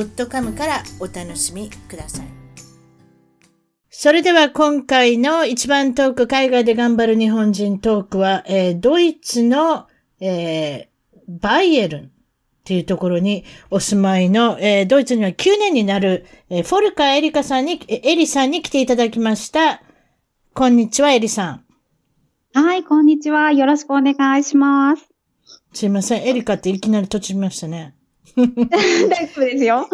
.com からお楽しみください。それでは今回の一番トーク海外で頑張る日本人トークは、えードイツの、えーバイエルンっていうところにお住まいの、えードイツには9年になる、えーフォルカーエリカさんに、えエリさんに来ていただきました。こんにちは、エリさん。はい、こんにちは。よろしくお願いします。すいません、エリカっていきなり閉じましたね。大丈夫ですよ。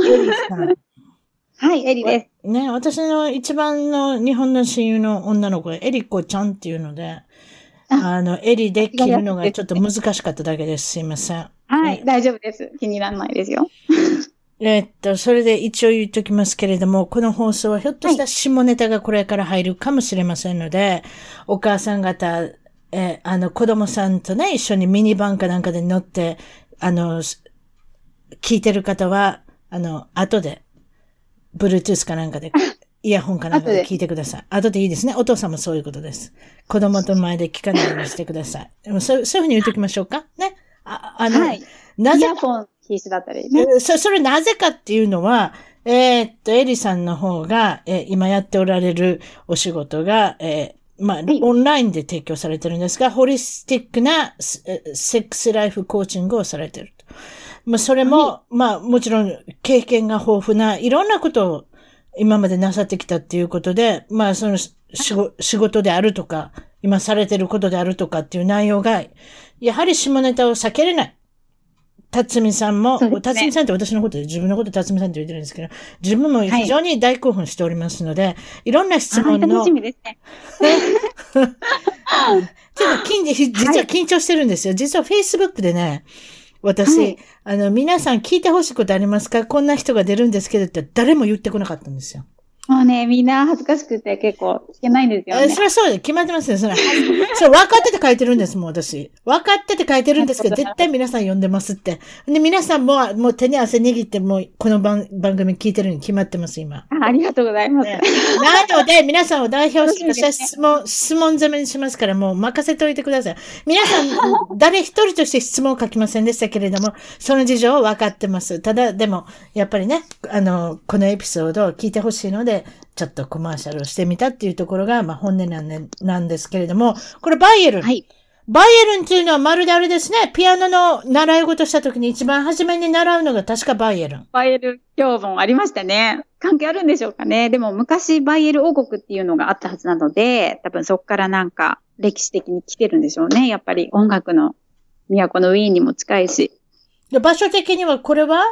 はい、エリです。ね、私の一番の日本の親友の女の子がエリコちゃんっていうので、あの、エリで切るのがちょっと難しかっただけです。すいません。はい、大丈夫です。気にならないですよ。えっと、それで一応言っときますけれども、この放送はひょっとしたら下ネタがこれから入るかもしれませんので、お母さん方、えーあの、子供さんとね、一緒にミニバンかなんかで乗って、あの、す聞いてる方は、あの、後で、Bluetooth かなんかで、イヤホンかなんかで聞いてください。後でいいですね。お父さんもそういうことです。子供と前で聞かないようにしてください。でもそうそういうふうに言っときましょうか。ね。ああの、はい。なぜイヤフォン必須だったりね。えそ、それなぜかっていうのは、えーっと、エリさんの方が、えー今やっておられるお仕事が、えーまあ、いオンラインで提供されてるんですが、ホリスティックなセックスライフコーチングをされてると。まあ、それも、はまあ、もちろん経験が豊富ないろんなことを今までなさってきたっていうことで、まあ、そのし仕事仕事であるとか、今されてることであるとかっていう内容が、やはり下ネタを避けれない。辰巳さんも、ね辰巳さんって私のことで自分のこと辰巳さんって言ってるんですけど、自分も非常に大興奮しておりますので、い、ろんな質はい、問の、楽しみですね。ちょっと緊実は緊張してるんですよ。実は Facebook でね、私、はいあの、皆さん聞いてほしいことありますか？こんな人が出るんですけどって誰も言ってこなかったんですよ。もうね、みんな恥ずかしくて結構聞けないんですよねえそ。れはそうで、決まってますよ。それ、それ分かってて書いてるんですもん、私。分かってて書いてるんですけど、絶対皆さん読んでますって。で、皆さんも、もう手に汗握って、もう、この番番組聞いてるに決まってます、今。あありがとうございます。ねなので、皆さんを代表して、質問、質問攻めにしますから、もう任せておいてください。皆さん、誰一人として質問を書きませんでしたけれども、その事情は分かってます。ただ、でも、やっぱりね、あの、このエピソードを聞いてほしいので、ちょっとコマーシャルをしてみたっていうところが、まあ本音なんでなんですけれども、これバイエルン。はい。バイエルンっていうのはまるであれですね、ピアノの習い事した時に一番初めに習うのが確かバイエルン。バイエル教本ありましたね。関係あるんでしょうかね。でも昔バイエル王国っていうのがあったはずなので、多分そこからなんか歴史的に来てるんでしょうね。やっぱり音楽の都のウィーンにも近いし。で場所的にはこれは、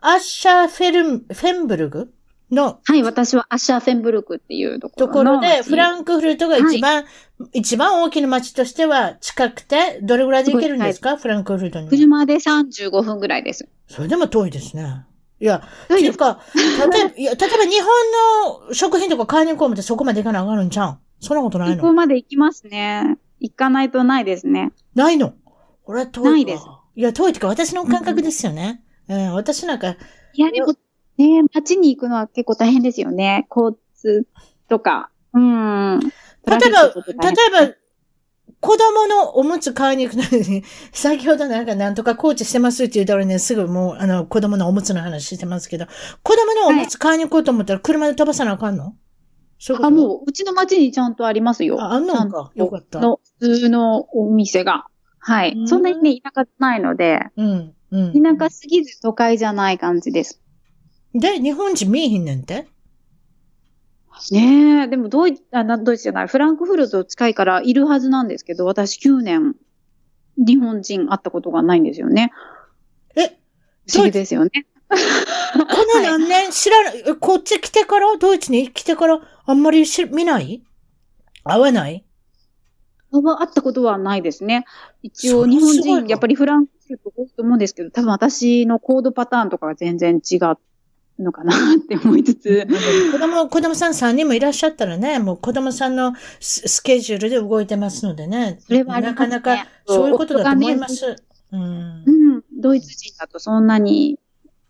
アッシャーフェルン、フェンブルグ？のはい、私はアッシャーフェンブルクっていうところところで、フランクフルトが一番、一番大きな街としては近くて、どれぐらいで行けるんですか、フランクフルトに。車で35分ぐらいです。それでも遠いですね。いや、っていうか、例えば、いや、例えば日本の食品とか買いに行こうもってそこまで行かなあかんのんちゃう？んそんなことない行こうのまで行きますね。行かないとないですね。ないの？これは遠いわ。ないですいや、遠いっていうか私の感覚ですよね。うん、私なんか、いや、でも、ね、街に行くのは結構大変ですよね。交通とか。うん。例えば、例えば、子供のおむつ買いに行くのに、先ほどなんかなんとかコーチしてますって言ったらね、すぐもう、あの、子供のおむつの話してますけど、子供のおむつ買いに行こうと思ったら車で飛ばさなあかんの？そういうこと？あ、もう、うちの町にちゃんとありますよ。ああんのか？よかったの、普通のお店が。はい。うんそんなにね、田舎ないので、うん、うん。田舎すぎず都会じゃない感じです。で、日本人見えひんねんて？ねえ、でもドイツ、あ、なドイツじゃない、フランクフルト近いからいるはずなんですけど、私9年、日本人会ったことがないんですよね。え、不思議ですよね。この何年知らない、えこっち来てから、ドイツに来てから、あんまりし見ない？会わない？は会ったことはないですね。一応、日本人、やっぱりフランクフルト多いと思うんですけど、多分私のコードパターンとかが全然違っのかなって思いつつ。子供、子供さん3人もいらっしゃったらね、もう子供さんのススケジュールで動いてますのでね。それはなかなかそういうことだと思いま夫す。うんうん。ドイツ人だとそんなに、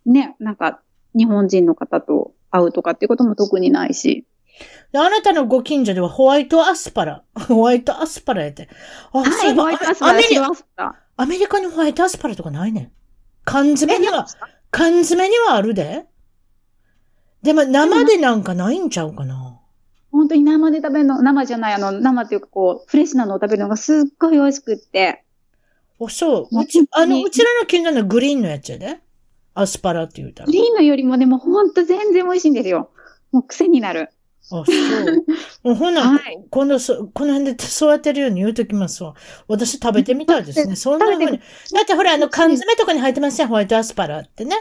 ね、なんか、日本人の方と会うとかっていうことも特にないし。であなたのご近所ではホワイトアスパラ。ホワイトアスパラやって。あ、はい、ホワイトアスパラ、アメリ白アスパラ。アメリカにホワイトアスパラとかないねん。缶詰には、缶詰にはあるで。でも生でなんかないんちゃうかな。本当に生で食べるの、生じゃない、あの、生っていうかこう、フレッシュなのを食べるのがすっごい美味しくって。お、そう。もううち、あの、うちらの近所のグリーンのやつやで。アスパラって言うたらグ。リーンのよりもでも本当全然美味しいんですよ。もう癖になる。あ、そう。もうほな、はい今度そ、この辺で育てるように言うときますわ。私食べてみたいですね。そんなふうに。だってほら、あの、缶詰とかに入ってますよ、ホワイトアスパラってね。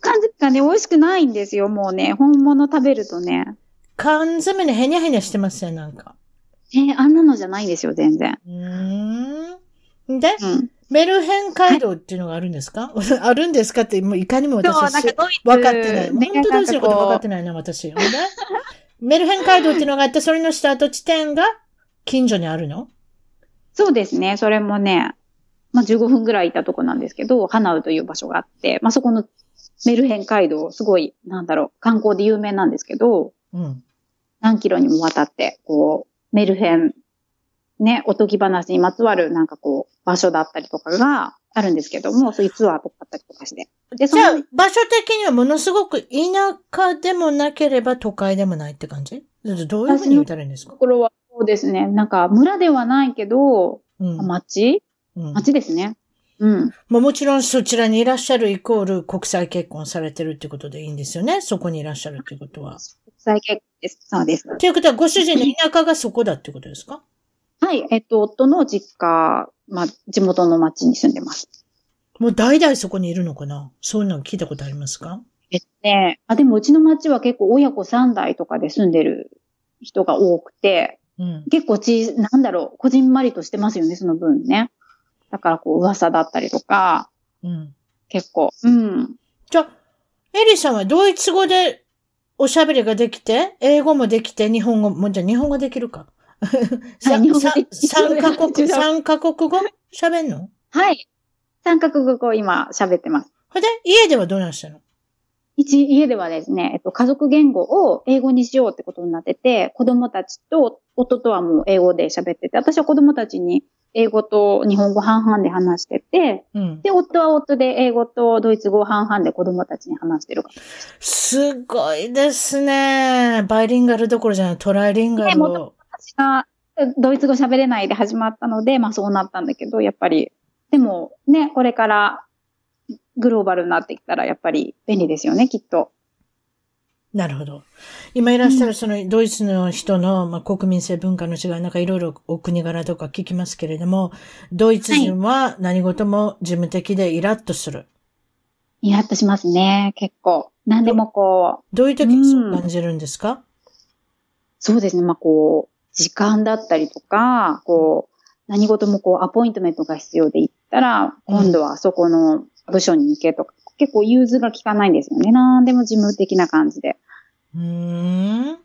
感じがね、美味しくないんですよ。もうね、本物食べるとね。缶詰にヘニャヘニャしてますよ、なんか。えーあんなのじゃないんですよ、全然。うーん。で、うん。メルヘン街道っていうのがあるんですか、あるんですかって、もういかにも私は。分かってない。ね本当ドイツのこと分かってなないな、私。メルヘン街道っていうのがあって、それのスタート地点が近所にあるの？そうですね、それもね、まあ、15分ぐらいいたとこなんですけど、ハナウという場所があって、まあ、そこのメルヘン街道、すごい、なんだろう、観光で有名なんですけど、うん。何キロにもわたって、こう、メルヘン、ね、おとぎ話にまつわるなんかこう、場所だったりとかがあるんですけども、そういうツアーとかあったりとかして。で、そじゃあの、、場所的にはものすごく田舎でもなければ都会でもないって感じ？どういうふうに言ったらいいんですか？ところはそうですね、なんか村ではないけど、うん。町？うん町ですね。うん。まあもちろんそちらにいらっしゃるイコール国際結婚されてるってことでいいんですよね？そこにいらっしゃるってことは。国際結婚です。そうです。ということは、ご主人の田舎がそこだってことですか？はい、えっと、夫の実家、まあ、地元の町に住んでます。もう代々そこにいるのかな？そういうの聞いたことありますか？えっとね、あ、でもうちの町は結構親子3代とかで住んでる人が多くて、うん。結構ち、なんだろう、こじんまりとしてますよね、その分ね。だからこう噂だったりとか、うん。結構、うん。じゃあ、エリさんはドイツ語でおしゃべりができて、英語もできて、日本語も、じゃあ日本語できるか。さ 日本語できさ三カ国、三カ国語？喋んの？はい。三角語を今喋ってます。ほいで、家ではどうなんしたの？一、家ではですね、えっと、家族言語を英語にしようってことになってて、子供たちと、夫とはもう英語で喋ってて、私は子供たちに英語と日本語半々で話してて、うん。で、夫は夫で英語とドイツ語を半々で子供たちに話してるから。すごいですね。バイリンガルどころじゃない、トライリンガルも。私がドイツ語喋れないで始まったので、まあそうなったんだけど、やっぱり、でもね、これからグローバルになってきたらやっぱり便利ですよね、きっと。なるほど。今いらっしゃるそのドイツの人の、まあ、国民性文化の違い、なんかいろいろお国柄とか聞きますけれども、ドイツ人は何事も事務的でイラッとする。イラッとしますね、結構。何でもこう、どういう時にそう感じるんですか、そうですね、まあこう、時間だったりとか、こう、何事もこう、アポイントメントが必要で行ったら、今度はそこの部署に行けとか、結構融通が効かないんですよね。何でも事務的な感じで。うーん。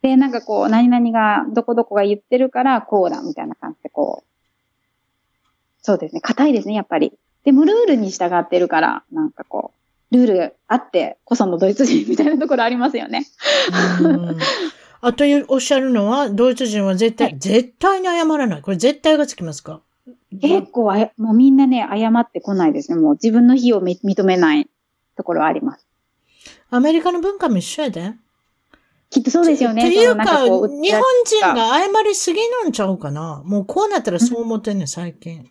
で、なんかこう、何々が、どこどこが言ってるから、こうだ、みたいな感じで、こう。そうですね。硬いですね、やっぱり。でも、ルールに従ってるから、なんかこう、ルールあってこそのドイツ人みたいなところありますよね。うんあというおっしゃるのは、ドイツ人は絶対、は絶対に謝らない。これ絶対がつきますか？結構あや、もうみんなね、謝ってこないですね。もう自分の非をみ認めないところはあります。アメリカの文化も一緒やで。きっとそうですよね。っていうか、なんこう日本人が謝りすぎなんちゃうかな。もうこうなったらそう思ってんねん、最近。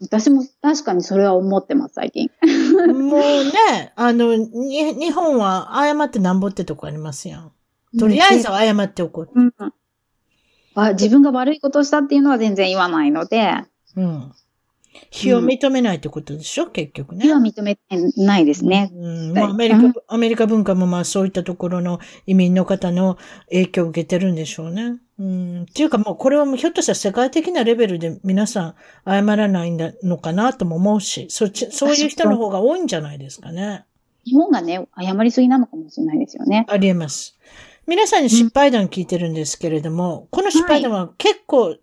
私も確かにそれは思ってます、最近。もうね、あの、に日本は謝ってなんぼってとこありますやん。とりあえずは謝っておこう。うん。あ自分が悪いことをしたっていうのは全然言わないので、うん。非を認めないってことでしょ、結局ね。非は認めてないですね。うん。まあ、アメリカ、アメリカ文化もまあそういったところの移民の方の影響を受けてるんでしょうね。うん。っていうかもうこれはもうひょっとしたら世界的なレベルで皆さん謝らないんだのかなとも思うし、そっち、そういう人の方が多いんじゃないですかね。日本がね、謝りすぎなのかもしれないですよね。ありえます。皆さんに失敗談聞いてるんですけれども、この失敗談は結構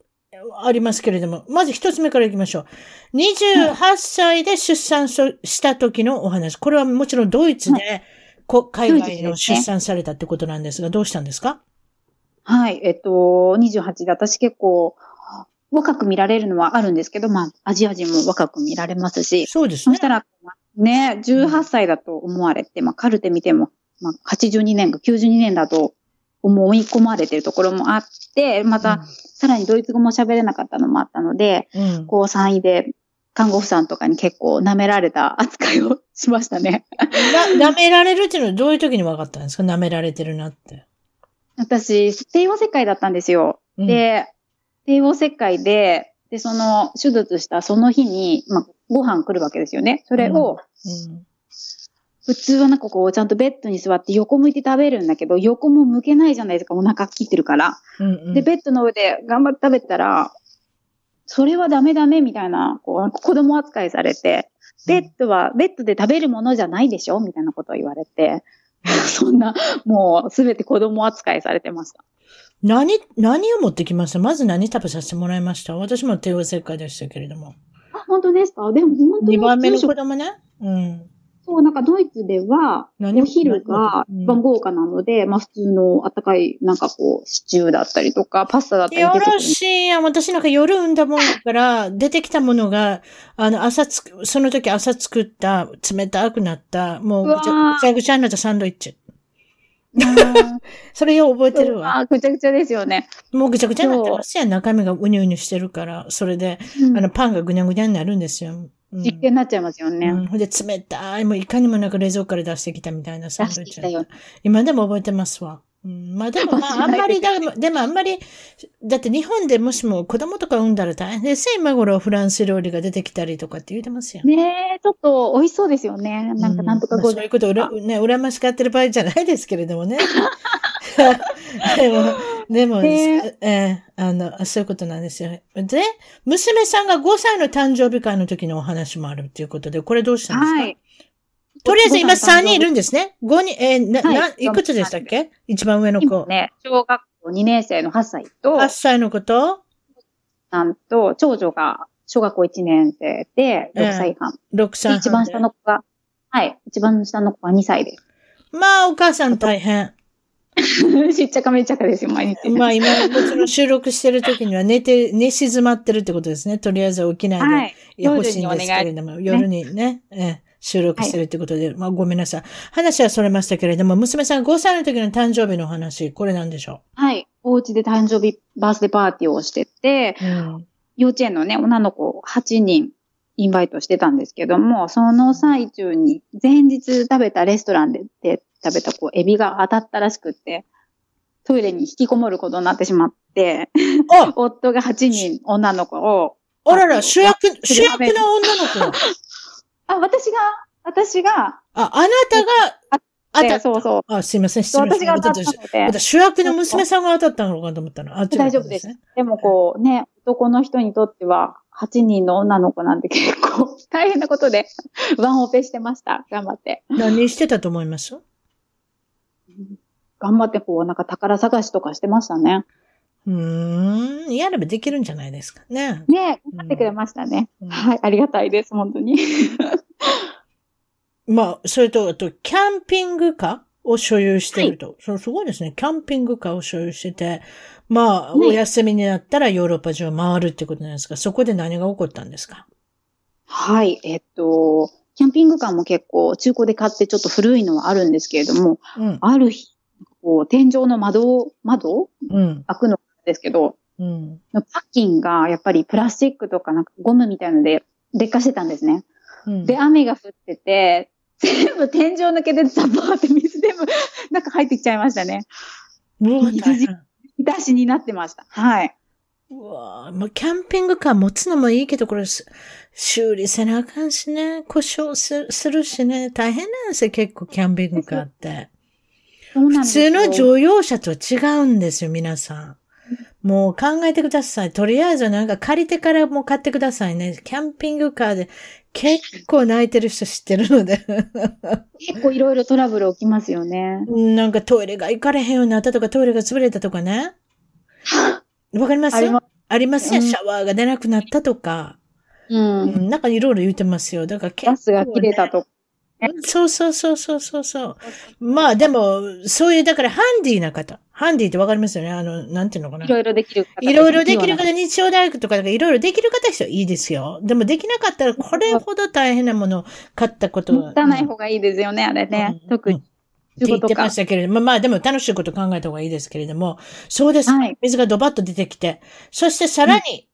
ありますけれども、まず一つ目から行きましょう。28歳で出産しした時のお話。これはもちろんドイツで、こ海外の出産されたってことなんですが、どうしたんですか？はい。えっと、28で私結構若く見られるのはあるんですけど、まあ、アジア人も若く見られますし、そうですねそし。たら、ね、18歳だと思われて、まあ、カルテ見ても、まあ、82年か92年だと思い込まれてるところもあって、また、さらにドイツ語も喋れなかったのもあったので、うん、こう3位で看護婦さんとかに結構舐められた扱いをしましたね。な、舐められるっていうのはどういう時に分かったんですか？舐められてるなって。私、帝王切開だったんですよ。うん、で、帝王切開で、で、その、手術したその日に、まあ、ご飯来るわけですよね。それを、うん普通はなんかこう、ちゃんとベッドに座って横向いて食べるんだけど、横も向けないじゃないですか、お腹切ってるから。うんうんで、ベッドの上で頑張って食べてたら、それはダメダメみたいな、こう、子供扱いされて、ベッドは、ベッドで食べるものじゃないでしょ？みたいなことを言われて、そんな、もうすべて子供扱いされてました。何、何を持ってきました？まず何食べさせてもらいました？私も帝王切開でしたけれども。あ、本当ですか？でも本当に。2番目の子供ね。うん。そう、なんかドイツでは、何お昼がうん一番豪華なので、まあ普通の温かい、なんかこう、シチューだったりとか、パスタだったりよ出てくるろしいやん。私なんか夜産んだもんだから、出てきたものが、あの、朝つく、その時朝作った、冷たくなった、もうぐちゃぐちゃぐちゃになったサンドイッチ。うん それよう覚えてるわ。あ、ぐちゃぐちゃですよね。もうぐちゃぐちゃになってますやん。中身がうにゅうにゅしてるから。それで、うんあの、パンがぐにゃぐにゃになるんですよ。うん実験になっちゃいますよね。うん、ほんで冷たい、もういかにもなく冷蔵庫から出してきたみたいなサン出ドイッチ。今でも覚えてますわ。うん、まあでもまあ あんまりだ、でもあんまり、だって日本でもしも子供とか産んだら大変ですよ。今頃フランス料理が出てきたりとかって言うてますよ。ねえ、ちょっと美味しそうですよね。なんかなんとかごまあそういうことをうら、ね、羨ましがってる場合じゃないですけれどもね。でも、でも、ねええあの、そういうことなんですよ。で、娘さんが5歳の誕生日会の時のお話もあるっていうことで、これどうしたんですか、はい。とりあえず今ご飯3人いるんですね。5人、えーな、はいな、いくつでしたっけ？一番上の子。今ね、小学校2年生の8歳と、8歳の子と、なんと、長女が小学校1年生で6歳半。6歳半で。一番下の子が、はい、一番下の子が2歳です。まあ、お母さん大変。しっちゃかめっちゃかですよ、毎日。まあ、今、もちろん収録してる時には寝て、寝静まってるってことですね。とりあえず起きないで。はい。いや、欲しいんですけれども、夜にね、ええ収録してるってことで、まあごめんなさい。話はそれましたけれども、娘さん5歳の時の誕生日の話、これなんでしょはい。お家で誕生日バースデーパーティーをしてて、う。うん。幼稚園のね、女の子8人インバイトしてたんですけども、その最中に前日食べたレストランでで食べたこう、エビが当たったらしくって、トイレに引きこもることになってしまって、あ 夫が8人女の子を、あらら、主役、主役の女の子が。あ、私が、私が、あ、あなたが、あでた、そうそう。あ、すいません、失礼し私がました。当たったので、私主役の娘さんが当たったのかと思ったの。あ、大丈夫ですね。でもこうね、男の人にとっては、8人の女の子なんて結構大変なことで、ワンオペしてました。頑張って。何してたと思います？頑張ってこう、なんか宝探しとかしてましたね。うーん、やればできるんじゃないですかね。ね頑張ってくれましたね。うんはい、ありがたいです、本当に。まあ、それと、あと、キャンピングカーを所有してると。そうすごいですね。キャンピングカーを所有してて、まあ、ねお休みになったらヨーロッパ中を回るってことなんですが、そこで何が起こったんですか？はい、えっと、キャンピングカーも結構中古で買ってちょっと古いのはあるんですけれども、うん。ある日、こう、天井の窓を、窓？うん。開くのですけど、うん。パッキンがやっぱりプラスチックとかなんかゴムみたいので劣化してたんですね。うん。で、雨が降ってて、全部天井抜けてザバーって水全部中入ってきちゃいましたね。うわ、大変。出しになってました。はい。うわまあ、キャンピングカー持つのもいいけど、これす、修理せなあかんしね、故障すするしね、大変なんですよ、結構キャンピングカーって。普通の乗用車とは違うんですよ、皆さん。もう考えてください。とりあえずなんか借りてからもう買ってくださいね。キャンピングカーで結構泣いてる人知ってるので。結構いろいろトラブル起きますよね。なんかトイレが行かれへんようになったとか、トイレが潰れたとかね。わかります？ありますね。うんシャワーが出なくなったとか。う。うんん、なんかいろいろ言ってますよ。だから結構、ガスが切れたとか。そうそうそうそうそうそう。まあでも、そういう、だからハンディな方。ハンディってわかりますよね。あの、なんていうのかな。いろいろできる方。いろいろできる方、日曜大学とかいろいろできる方人はいいですよ。でもできなかったらこれほど大変なものを買ったこと持たない方がいいですよね、あれね。うん特に。って言ってましたけれども、まあでも楽しいこと考えた方がいいですけれども、そうです。はい水がドバッと出てきて、そしてさらに、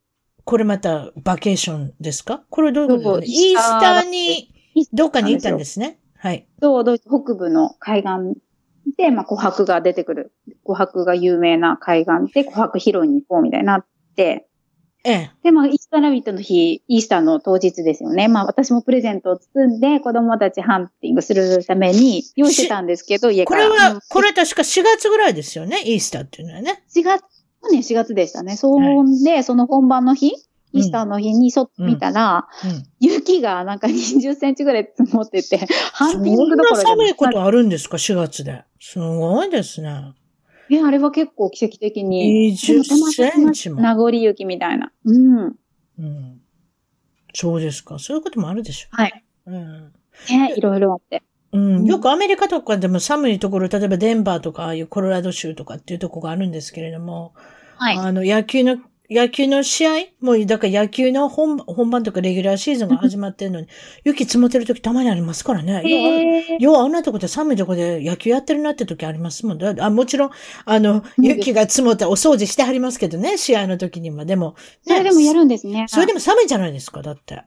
これまたバケーションですか？これどういうことですか？イースターに、どっかに行ったんですね。はい。と、ドイツ北部の海岸で、まあ、琥珀が出てくる。琥珀が有名な海岸で、琥珀拾いに行こうみたいになって、ええ。で、まあ、イースターラビットの日、イースターの当日ですよね。まあ、私もプレゼントを包んで、子供たちハンティングするために用意してたんですけど、家から。これは、うんこれ確か4月ぐらいですよね、イースターっていうのはね。4月、去年4月でしたね。そんで、その本番の日、イースターの日に外見たら、うん。雪がなんか20センチぐらい積もってて、ハンティンそんなグどころじゃ寒いことあるんですか、4月で。すごいですね。ね、あれは結構奇跡的に。20センチも。名残雪みたいな。うん。うん。そうですか。そういうこともあるでしょはい。う。うん。ね、いろいろあって。うん、よくアメリカとかでも寒いところ、例えばデンバーとか、ああいうコロラド州とかっていうところがあるんですけれども、はい。あの、野球の、野球の試合もう、だから野球の本本番とかレギュラーシーズンが始まってるのに、雪積もってる時たまにありますからね。ようあんなとこで寒いとこで野球やってるなって時ありますもん。だあもちろん、あの、うん雪が積もったらお掃除してはりますけどね、試合の時には。でも、それでもやるんですね。それでも寒いじゃないですか、だって。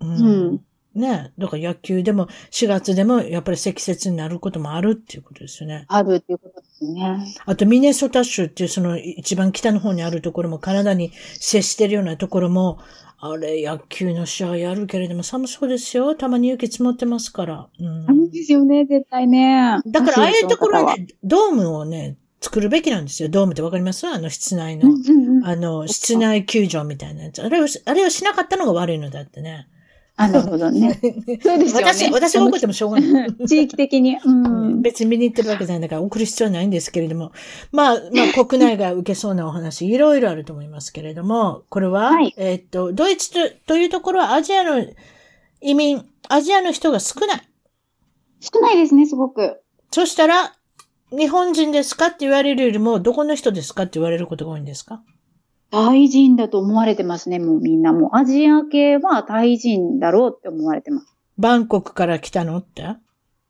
ううん。ねだから野球でも4月でもやっぱり積雪になることもあるっていうことですよね。あるっていうことですね。あとミネソタ州っていうその一番北の方にあるところもカナダに接してるようなところも、あれ野球の試合やるけれども寒そうですよ。たまに雪積もってますから。うんあるんですよね、絶対ね。だからああいうところはにね、ドームをね、作るべきなんですよ。ドームってわかります？あの室内の。うんうんうん。あの、室内球場みたいなやつ。あれを、あれをしなかったのが悪いのだってね。あ、なるほどね。そうですよね。私、私が怒ってもしょうがない。地域的に。うん。別に見に行ってるわけじゃないんだから送る必要はないんですけれども。まあ、まあ、国内が受けそうなお話、いろいろあると思いますけれども、これは、はいえーっと、ドイツとというところはアジアの移民、アジアの人が少ない。少ないですね、すごく。そしたら、日本人ですかって言われるよりも、どこの人ですかって言われることが多いんですか？タイ人だと思われてますね、もうみんな。もうアジア系はタイ人だろうって思われてます。バンコクから来たのって？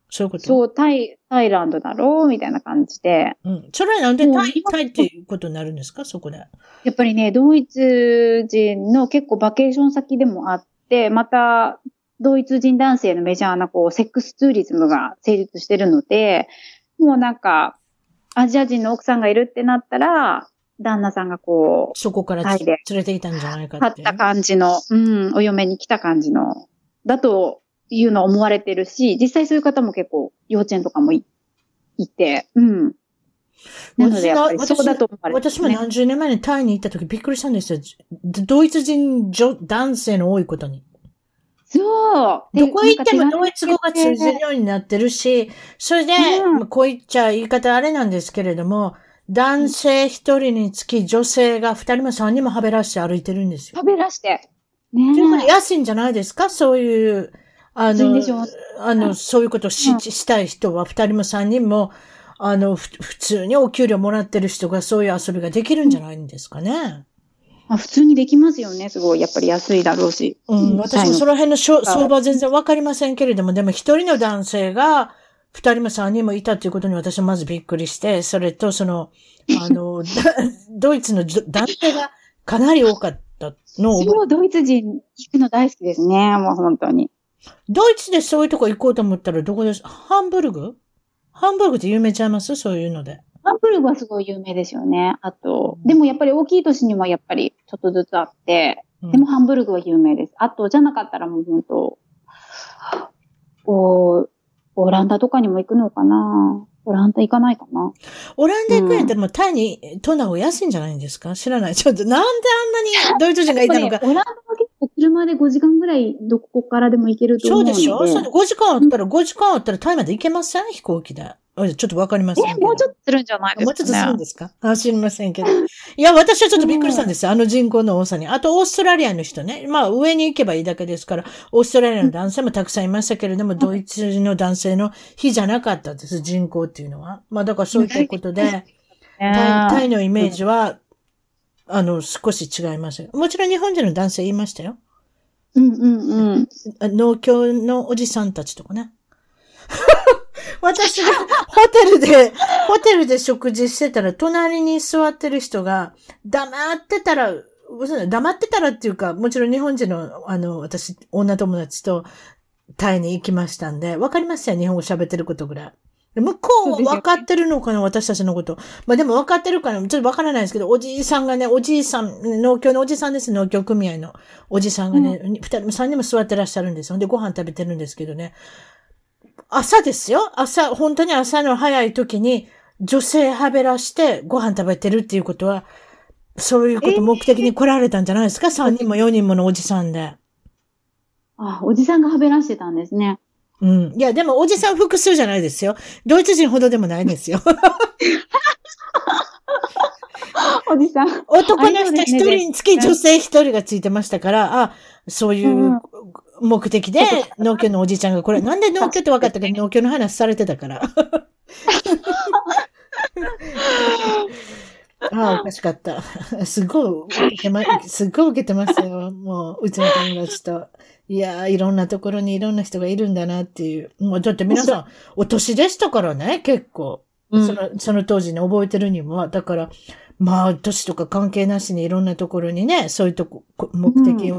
そういうこと？そう、タイ、タイランドだろうみたいな感じで。うん。それはなんでタイ、タイっていうことになるんですか？そこで。やっぱりね、ドイツ人の結構バケーション先でもあって、また、ドイツ人男性のメジャーなこう、セックスツーリズムが成立してるので、もうなんか、アジア人の奥さんがいるってなったら、旦那さんがこう、そこから連れてきたんじゃないかってった感じの、うん、お嫁に来た感じの、だというのを思われてるし、実際そういう方も結構幼稚園とかもいいて、うん。なのでやっぱりそこだと思われてる、私も何十年前にタイに行った時びっくりしたんですよ。ドイツ人女男性の多いことに。そう。どこ行ってもでドイツ語が通じるようになってるし、それで、うんまあこう言っちゃ言い方あれなんですけれども、男性一人につき女性が二人も三人もはべらして歩いてるんですよ。食べらして。ねということで安いんじゃないですか？そういう、あのあの、そういうことをし,、うんしたい人は二人も三人も、あの、ふ普通にお給料もらってる人がそういう遊びができるんじゃないんですかね？まあ、普通にできますよね、すごい。やっぱり安いだろうし。うん、私もその辺の相場は全然わかりませんけれども、でも一人の男性が二人も三人もいたということに私はまずびっくりして、それとその、あの、だ ドイツのじ男性がかなり多かったのをそう、ドイツ人行くの大好きですね、もう本当に。ドイツでそういうとこ行こうと思ったらどこです？ハンブルグ？ハンブルグって有名ちゃいます？そういうので。ハンブルグはすごい有名ですよね。あと、でもやっぱり大きい都市にはやっぱりちょっとずつあって、うんでもハンブルグは有名です。あと、じゃなかったらもう本当、おオランダとかにも行くのかな？オランダ行かないかな？オランダ行くんやったらもうタイにトナを安いんじゃないんですか？知らない。ちょっとなんであんなにドイツ人がいたのか。オランダは結車で5時間ぐらいどこからでも行けるとそ思うので。うでしょ？そう5時間あったら、5時間あったらタイまで行けません？飛行機で。あちょっとわかりません。もうちょっとするんじゃないですか、ね、もうちょっとするんですか？あ、知りませんけど。いや、私はちょっとびっくりしたんですよ。あの人口の多さに。あと、オーストラリアの人ね。まあ、上に行けばいいだけですから、オーストラリアの男性もたくさんいましたけれども、ドイツの男性の比じゃなかったです、人口っていうのは。まあ、だからそういったことで、タイタイのイメージは、あの、少し違います。もちろん日本人の男性言いましたよ。うんうんうん。農協のおじさんたちとかね。私がホテルで、ホテルで食事してたら、隣に座ってる人が、黙ってたら、嘘黙ってたらっていうか、もちろん日本人の、あの、私、女友達とタイに行きましたんで、わかりますよ、日本語喋ってることぐらい。向こうは分かってるのかな、私たちのこと。まあでも分かってるかな、ちょっと分からないですけど、おじいさんがね、おじいさん、農協のおじさんです、農協組合のおじさんがね、二、人も三人も座ってらっしゃるんですよ。で、ご飯食べてるんですけどね。朝ですよ朝、本当に朝の早い時に、女性はべらしてご飯食べてるっていうことは、そういうこと目的に来られたんじゃないですか、三、人も四人ものおじさんで。あ、おじさんがはべらしてたんですね。うん。いや、でもおじさん複数じゃないですよ。ドイツ人ほどでもないですよ。おじさん。男の人一人につき女性一人がついてましたから、あ、そういう目的で農協のおじちゃんがこれ、なんで農協って分かったか農協の話されてたから。ああ、おかしかった。すごい受けてま、すごい受けてますよ。もう、うちの友達と。いやー、いろんなところにいろんな人がいるんだなっていう。もう、だって皆さん、お年でしたからね、結構。うんその、その当時に覚えてるにも。だから、まあ、年とか関係なしにいろんなところにね、そういうとこ、こ目的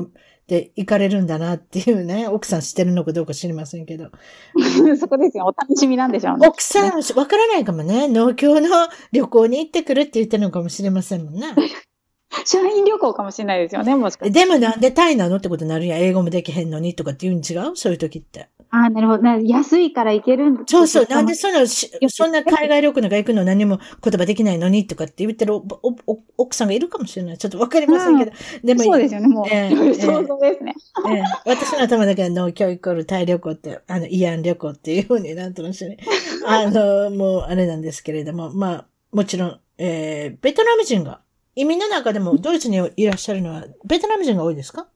で行かれるんだなっていうね、奥さん知ってるのかどうか知りませんけど。そこですよ。お楽しみなんでしょうね。奥さん、わからないかもね。農協の旅行に行ってくるって言ってるのかもしれませんもんね。社員旅行かもしれないですよね、もしかして。でもなんでタイなのってことになるやん。英語もできへんのにとかって言うん違う？そういう時って。ああ、なるほど。な安いから行けるんだ。そうそう。なんでその、しそんな海外旅行なんか行くの何も言葉できないのにとかって言ってるおおお奥さんがいるかもしれない。ちょっとわかりませんけど。でも、そうですよね、もう。ええええ想像ですね。ええ 私の頭だけは農協イコールタイ旅行って、あの、慰安旅行っていうふうになんとなくね、あの、もうあれなんですけれども、まあ、もちろん、えー、ベトナム人が、移民の中でもドイツにいらっしゃるのは、ベトナム人が多いですか？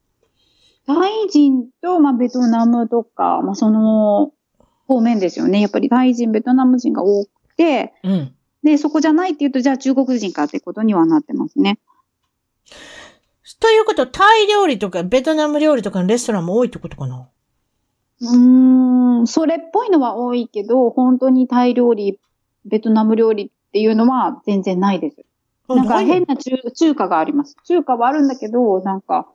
タイ人と、まあ、ベトナムとか、まあ、その方面ですよね。やっぱりタイ人、ベトナム人が多くて、うん。で、そこじゃないって言うと、じゃあ中国人かってことにはなってますね。ということは、タイ料理とかベトナム料理とかのレストランも多いってことかな？うーん、それっぽいのは多いけど、本当にタイ料理、ベトナム料理っていうのは全然ないです。なんか変な中中華があります。中華はあるんだけど、なんか、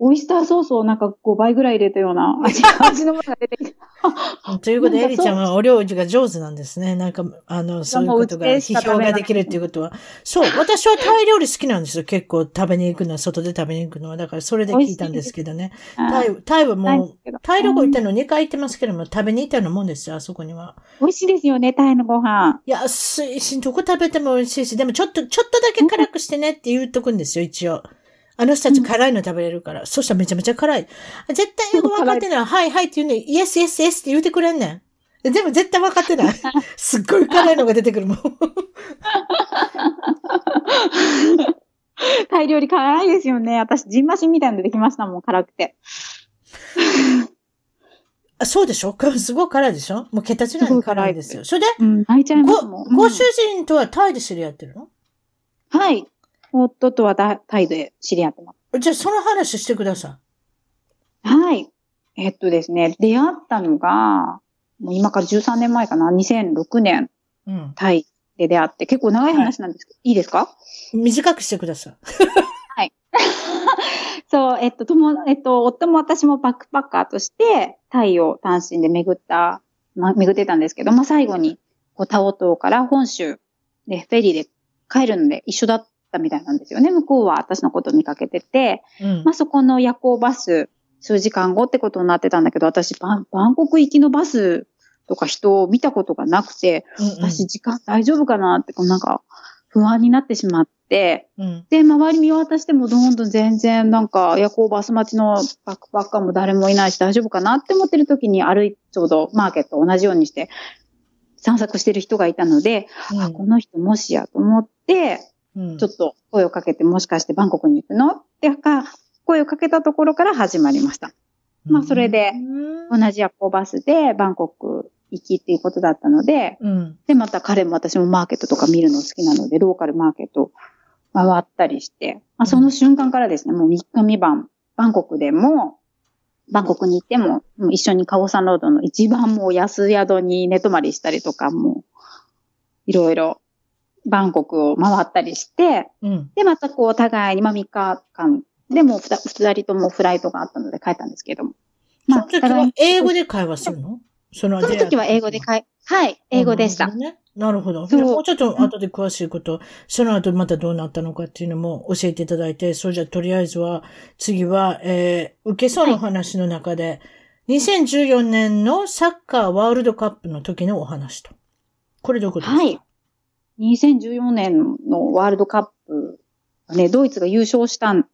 オイスターソースをなんか5倍ぐらい入れたような味味のものが出てきた。ということで、エリちゃんはお料理が上手なんですね。なんか、あの、そういうことが、批評ができるっていうことは。そう、私はタイ料理好きなんですよ。結構食べに行くのは、外で食べに行くのは。だからそれで聞いたんですけどね。タイ、タイはもう、タイ旅行行ったの2回行ってますけども、食べに行ったようなもんですよ、あそこには。美味しいですよね、タイのご飯。安いし、どこ食べても美味しいし、でもちょっと、ちょっとだけ辛くしてねって言うとくんですよ、一応。あの人たち辛いの食べれるから。そしたらめちゃめちゃ辛い。絶対英語分かってない。はいはいって言うのに、イエスイエスイエスって言うてくれんねん。でも絶対分かってない。すっごい辛いのが出てくるもん。タイ料理辛いですよね。私、ジンマシンみたいなの出てきましたもん、辛くて。あそうでしょ？すごい辛いでしょ？もう桁違いに辛いんですよ。それで、うん、泣いちゃいますもん。ご主人とはタイで知り合ってるの？はい。夫とはタタイで知り合ってます。じゃあその話してくださはい。えっとですね、出会ったのが、もう今から13年前かな、2006年、い。うん。タイで出会って、結構長い話なんですけど、いいですか？短くしてください。そう、えっと、とも、えっと、夫も私もバックパッカーとして、タイを単身で巡った、ま、巡ってたんですけど、まあ、最後に、こう、タオ島から本州で、フェリーで帰るので一緒だったみたいなんですよね。向こうは私のことを見かけてて、うん。まあ、そこの夜行バス、数時間後ってことになってたんだけど、私、バンバンコク行きのバスとか人を見たことがなくて、うんうん。私時間大丈夫かなって、こうなんか不安になってしまっって、うん。で、周り見渡してもどんどん全然なんか夜行バス待ちのバックパッカーも誰もいないし大丈夫かなって思ってる時に歩いちょうどマーケット同じようにして散策してる人がいたので、あこの人もしやと思って、うん。ちょっと声をかけてもしかしてバンコクに行くの？ってか、声をかけたところから始まりました。まあそれでうん。同じ夜行バスでバンコク行きっていうことだったので、うん。で、また彼も私もマーケットとか見るの好きなので、ローカルマーケット回ったりして、まあ、その瞬間からですね、もう3日3晩、バンコクでも、バンコクに行っても、もう一緒にカオサンロードの一番もう安宿に寝泊まりしたりとか、もう、いろいろ、バンコクを回ったりして、うん。で、またこう、お互いに、まあ3日間、でもう二二人ともフライトがあったので帰ったんですけども。その時は英語で会話するの？そのその時は英語でかい、はい、英語でした。ね。なるほど。もうちょっと後で詳しいこと、その後またどうなったのかっていうのも教えていただいて、そうじゃとりあえずは、次は、えー、受けそうの話の中で、2014年のサッカーワールドカップの時のお話と。これどういうことですか？はい。2014年のワールドカップはね、ドイツが優勝したん。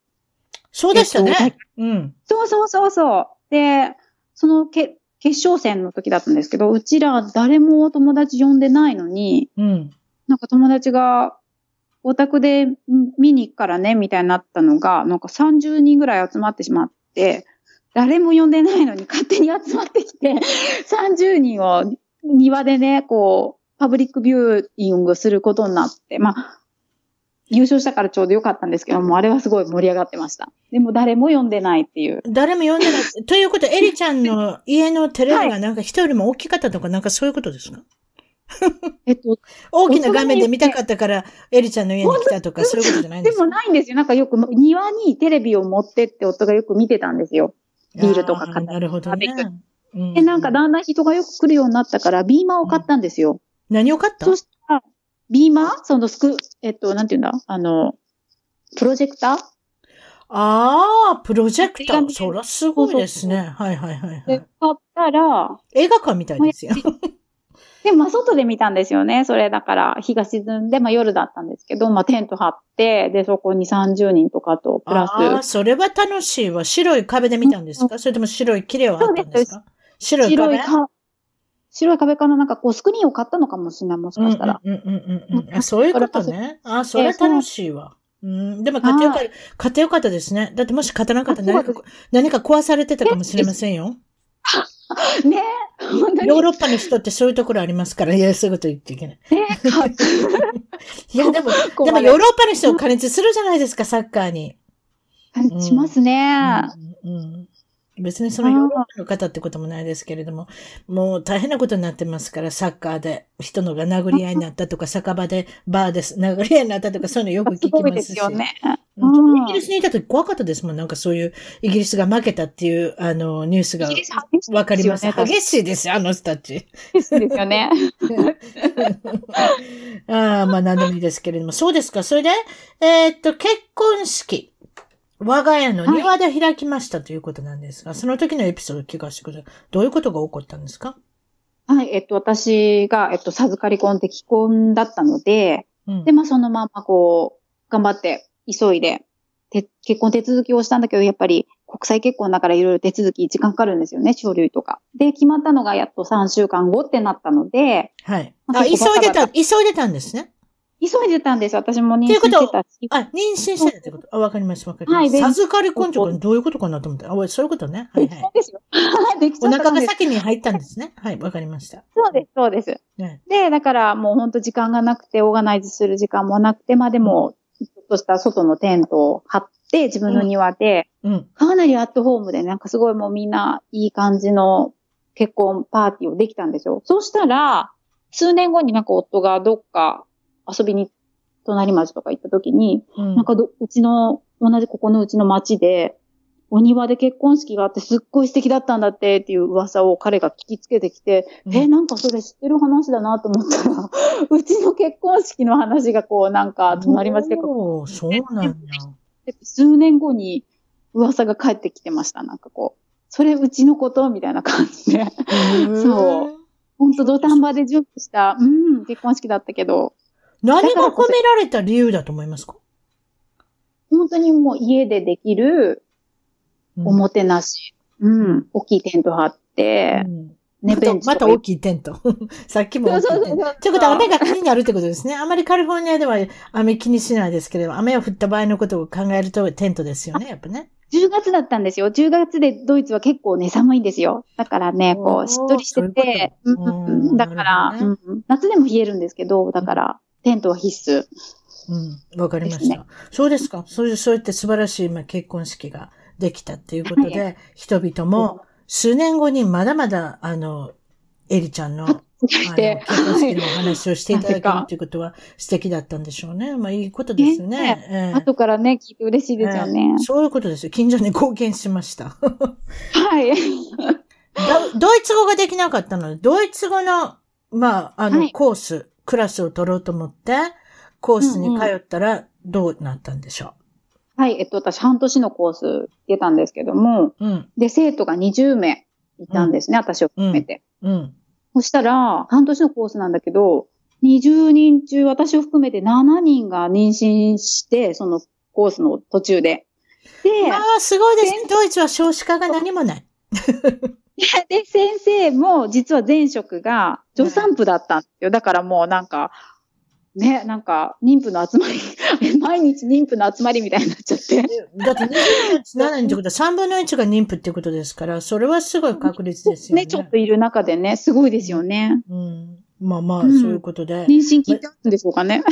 そうでしたえっとね。うん。そうそうそうそう。で、そのけ決勝戦の時だったんですけど、うちら誰も友達呼んでないのに、うん。なんか友達が、お宅でん見に行くからね、みたいになったのが、なんか30人ぐらい集まってしまって、誰も呼んでないのに勝手に集まってきて、30人を庭でね、こう、パブリックビューイングすることになって、まあ、優勝したからちょうどよかったんですけども、あれはすごい盛り上がってました。でも誰も呼んでないっていう。誰も呼んでない。ということは、エリちゃんの家のテレビがなんか人よりも大きかったとか、なんかそういうことですか？えっと、大きな画面で見たかったから、エリちゃんの家に来たとか、そういうことじゃないんでですもかないんですよ。なんかよく庭にテレビを持ってって夫がよく見てたんですよ。ビールとか買ったなるほどね。うんで、なんかだんだん人がよく来るようになったから、ビーマーを買ったんですよ。何を買った？そしたら、ビーマー？そのスク、えっと、なんていうんだ？あの、プロジェクター？ああ、プロジェクター。そらすごいですね。はいはいはい、はで、い。買ったら、映画館みたいですよ。で、まあ、外で見たんですよね。それだから、日が沈んで、まあ、夜だったんですけど、まあ、テント張って、で、そこに30人とかと、プラス、ああ、それは楽しいわ。白い壁で見たんですか？それとも白い綺麗はあったんですか？白い壁？白いか、白い壁からなんかこう、スクリーンを買ったのかもしれない、もしかしたら。うんうんうんうんうん。あ、そういうことね。あ、それは楽しいわ。うん、でも買ってよかった、買ってよかったですね。だってもし買ってなかったら何か何か壊されてたかもしれませんよ。ね本当にヨーロッパの人ってそういうところありますから、いや、そういうこと言っちゃいけない。いや、でも、こでもヨーロッパの人を加熱するじゃないですか、サッカーに。たしますね。うんうん別にそのヨーロッパの方ってこともないですけれども、もう大変なことになってますから、サッカーで人のが殴り合いになったとか、酒場でバーです殴り合いになったとか、そういうのよく聞きすごいでますよね。イギリスにいた時怖かったですもん。なんかそういう、イギリスが負けたっていう、あの、ニュースがわかります。激しいですよ、あの人たち。激しいですよね。ああ、まあ何でもいいですけれども。そうですか。それで、えーっと、結婚式。我が家の庭で開きましたということなんですが、その時のエピソードを聞かせてください。どういうことが起こったんですか？はい、えっと、私が、えっと、授かり婚って既婚だったので、うんで、まあ、そのままこう、頑張って、急いで、て結婚手続きをしたんだけど、やっぱり国際結婚だからいろいろ手続き時間かかるんですよね、書類とか。で、決まったのがやっと3週間後ってなったので、はい。まああ、急いでた、急いでたんですね。急いでたんです。私も妊娠してたし。あ、妊娠してたってことあ、わかります、わかります。はいで授かり婚ってどういうことかなと思って。あ、そういうことね。はいはい。そうですよ。できちおゃったんです。腹が先に入ったんですね。はい、わかりました。そうです、そうです。ね、で、だからもう本当時間がなくて、オーガナイズする時間もなくて、まあでも、ちょっとした外のテントを張って、自分の庭で、うん。かなりアットホームで、なんかすごいもうみんないい感じの結婚パーティーをできたんですよ。そうしたら、数年後になんか夫がどっか遊びに隣町とか行った時に、うんなんかど、うちの、同じここのうちの町で、お庭で結婚式があってすっごい素敵だったんだってっていう噂を彼が聞きつけてきて、うんえ、なんかそれ知ってる話だなと思ったら、うちの結婚式の話がこうなんか隣町でこおーそうなんだ。う、数年後に噂が返ってきてました。なんかこう、それうちのことみたいな感じで。そうほんと土壇場で準備した、うん、結婚式だったけど、何が褒められた理由だと思いますか本当にもう家でできるおもてなし。うん。大きいテント張って、うんね、まベンまた大きいテント。さっきも大きいテント。そうそうそうということは雨が気になるってことですね。あまりカリフォルニアでは雨気にしないですけれど、雨が降った場合のことを考えるとテントですよね、やっぱね。10月だったんですよ。10月でドイツは結構ね、寒いんですよ。だからね、こう、しっとりしてて、そういううんうんうんだから、なるほどうん夏でも冷えるんですけど、だから、テントは必須。うん、わかりました。そうですか。そういう、そうやって素晴らしい、まあ、結婚式ができたっていうことで、人々も数年後にまだまだ、あの、エリちゃんの、あの、で結婚式のお話をしていただけるはいということは素敵だったんでしょうね。まあ、いいことですよね。ええ後からね、聞いて嬉しいですよねええ。そういうことですよ。近所に貢献しました。はい。ド ドイツ語ができなかったので、ドイツ語の、まあ、あの、はいコース、クラスを取ろうと思って、コースに通ったらどうなったんでしょはい、えっと、私半年のコース出たんですけども、う。うん、で、生徒が20名いたんですね、私を含めて。うん。そしたら、半年のコースなんだけど、20人中私を含めて7人が妊娠して、そのコースの途中で。で、ああ、すごいですね。ドイツは少子化が何もない。で、先生も実は前職が助産婦だったんですよ。だからもうなんか、ね、なんか、妊婦の集まり、毎日妊婦の集まりみたいになっちゃって。だって27人ってことは3分の1が妊婦ってことですから、それはすごい確率ですよね。ね、ちょっといる中でね、すごいですよね。うん。まあまあ、うんそういうことで。妊娠聞いてあるんでしょうかね。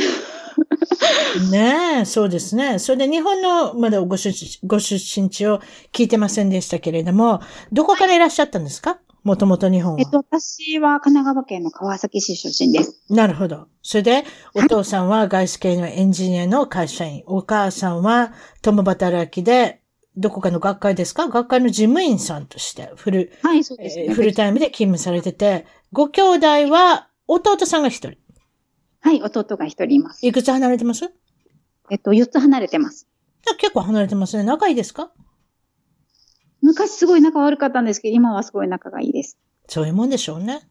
ねえ、そうですね。それで日本のまだご出ご出身地を聞いてませんでしたけれども、どこからいらっしゃったんですか？もともと日本は。えっと、私は神奈川県の川崎市出身です。なるほど。それで、お父さんは外資系のエンジニアの会社員。お母さんは共働きで、どこかの学会ですか？学会の事務員さんとしてフル、はい、そうですね。えーフルタイムで勤務されてて、ご兄弟は弟さんが一人。はい、弟が一人います。いくつ離れてます？じゃえっと、4つ離れてます。あ結構離れてますね。仲いいですか？昔すごい仲悪かったんですけど、今はすごい仲がいいです。そういうもんでしょうね。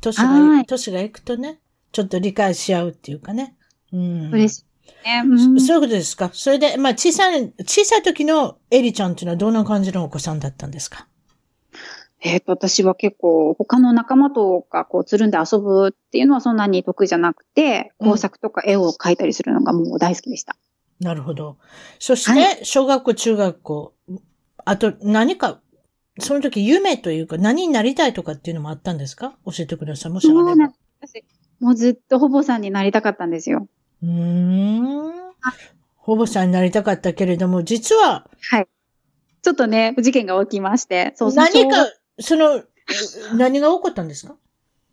年が、はい年がいくとね、ちょっと理解し合うっていうかね。うん。嬉しいね。うんそそういうことですか？それで、まあ、小さい、小さい時のエリちゃんっていうのはどんな感じのお子さんだったんですか？えっ、と、私は結構他の仲間とかこうつるんで遊ぶっていうのはそんなに得意じゃなくて、うん工作とか絵を描いたりするのがもう大好きでした。なるほど。そしはて、小学校、中学校、あと何か、その時夢というか何になりたいとかっていうのもあったんですか？教えてください。もしあれば。もうずっとほぼさんになりたかったんですよ。うーん。ほぼさんになりたかったけれども、実は、はい。ちょっとね、事件が起きまして、そうそう何か、その、何が起こったんですか？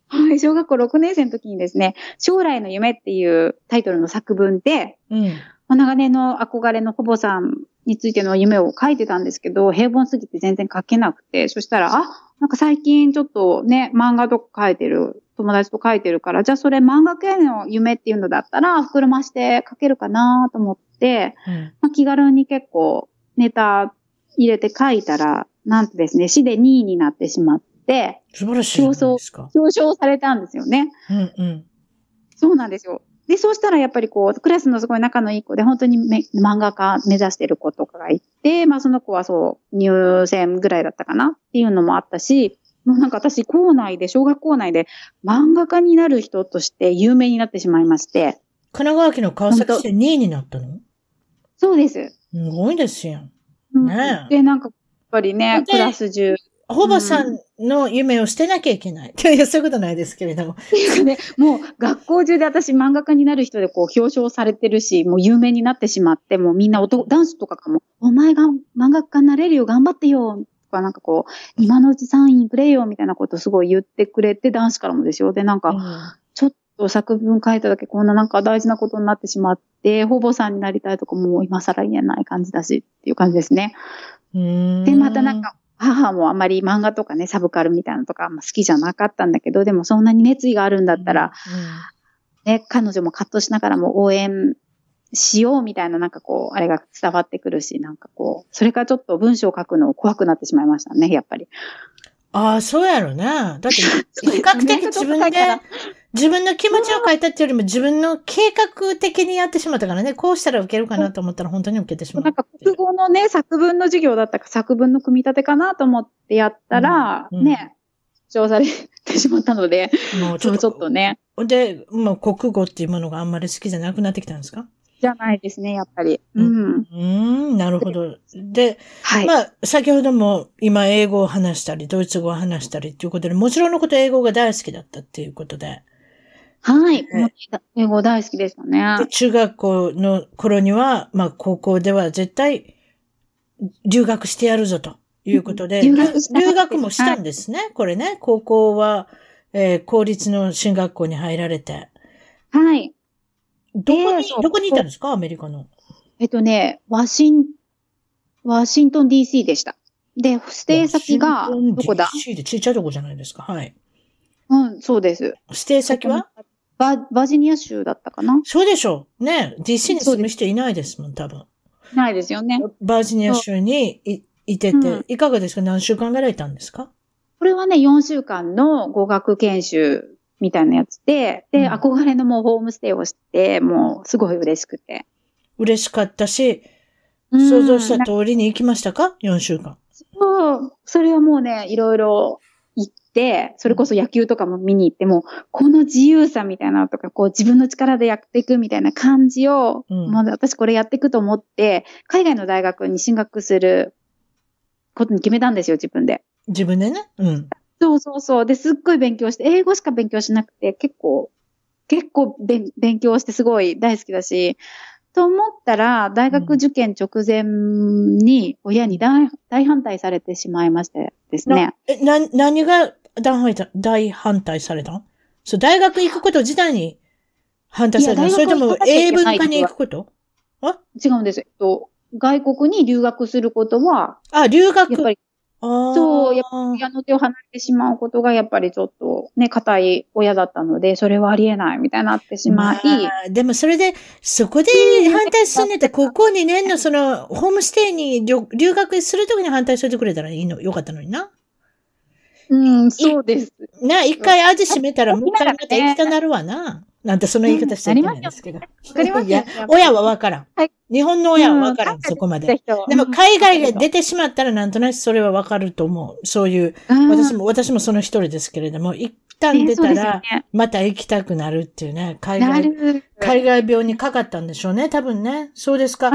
はい、小学校6年生の時にですね、将来の夢っていうタイトルの作文で、うん。まあ長年の憧れのほぼさんについての夢を書いてたんですけど、平凡すぎて全然書けなくて、そしたら、あ、なんか最近ちょっとね、漫画とか書いてる、友達と書いてるから、じゃあそれ漫画系の夢っていうのだったら、膨らまして書けるかなと思って、うん。まあ、気軽に結構ネタ入れて書いたら、なんとですね、市で2位になってしまって、素晴らしい。表彰されたんですよね。うんうん。そうなんですよ。で、そうしたらやっぱりこう、クラスのすごい仲のいい子で、本当にめ漫画家目指してる子とかがいて、まあその子はそう、入選ぐらいだったかな？っていうのもあったし、もうなんか私、校内で、小学校内で漫画家になる人として有名になってしまいまして、神奈川県の川崎市で2位になったの？そうです。すごいですよ。うんねえで、なんか、ぱりね、でクラス中、ほぼさんの夢を捨てなきゃいけない。いや、そういうことないですけれども。ね、もう学校中で私漫画家になる人でこう表彰されてるし、もう有名になってしまって、もうみんな男、男子とかがもう、お前が漫画家になれるよ、頑張ってよ、とかなんかこう、今のうち3位くれよ、みたいなことすごい言ってくれて、男子からもですよ。で、なんか、ちょっと作文書いただけこんななんか大事なことになってしまって、ほぼさんになりたいとかもう今更言えない感じだしっていう感じですね。うんで、またなん、か、母もあまり漫画とかね、サブカルみたいなのとか好きじゃなかったんだけど、でもそんなに熱意があるんだったら、ね、彼女もカットしながらも応援しようみたいななんかこう、あれが伝わってくるし、なんかこう、それからちょっと文章を書くの怖くなってしまいましたね、やっぱり。ああ、そうやろね。だって、比較的自分で自分の気持ちを書いたっていうよりも自分の計画的にやってしまったからね、こうしたら受けるかなと思ったら本当に受けてしまう。なんか国語のね、作文の授業だったか作文の組み立てかなと思ってやったら、うんうんね、主張されてしまったので、もうちょっとね、で、もう国語っていうものがあんまり好きじゃなくなってきたんですか？じゃないですね、やっぱり。ううんん。うーん、なるほど。で、はい。まあ、先ほども今英語を話したり、ドイツ語を話したりっていうことで、もちろんのこと英語が大好きだったっていうことで、はい。えもう英語大好きでしたね。で中学校の頃には、まあ高校では絶対留学してやるぞということで、留学留学もしたんですね、これね。高校は、えー公立の進学校に入られて。はい。どこに、どこにいたんですか？アメリカの。えっとね、ワシン、ワシントン DC でした。で、指定先が、どこだ？DC でちっちゃいとこじゃないですか。はい。うん、そうです。指定先は？バ、バージニア州だったかな？そうでしょう。ね。DC に住む人いないですもん、多分。ないですよね。バージニア州にいいてて、うんいかがですか？何週間ぐらいいたんですか？これはね、4週間の語学研修みたいなやつで、で、うん憧れのもうホームステイをして、もうすごい嬉しくて。嬉しかったし、うん想像した通りに行きましたか ?4 週間。そう、それはもうね、いろいろそれこそ野球とかも見に行っても、この自由さみたいなのとか、こう自分の力でやっていくみたいな感じを、うんもう私これやっていくと思って、海外の大学に進学することに決めたんですよ、自分で。自分でね？うん。そうそうそう。で、すっごい勉強して、英語しか勉強しなくて、結構、結構勉勉強してすごい大好きだし、と思ったら、大学受験直前に親に大大反対されてしまいましてですね。え、な、何が大反対大反対された？のそう、大学行くこと自体に反対されたそれとも英文化に行くこと？違うんです。えっと、外国に留学することは、あ、留学？やっぱり、そうやっ親の手を離れてしまうことが、やっぱりちょっとね、固い親だったので、それはありえないみたいになってしまい、まあでもそれで、そこで反対するんだったら、高校2年のその、ホームステイに留留学するときに反対してくれたらいいの、よかったのにな。うん、そうです。な、一回味閉めたら、もう一回また今行きたなるわな。なんてその言い方しちゃいけないんですけど。わかりますよいや、親はわからん。はい日本の親はわからん、うんそこまで。ででも海外が出てしまったらなんとなくそれはわかると思う。そういう、私も、も、私もその一人ですけれども、一旦出たら、ねまた行きたくなるっていうね、海な外、る。海外病にかかったんでしょうね、多分ね。そうですか。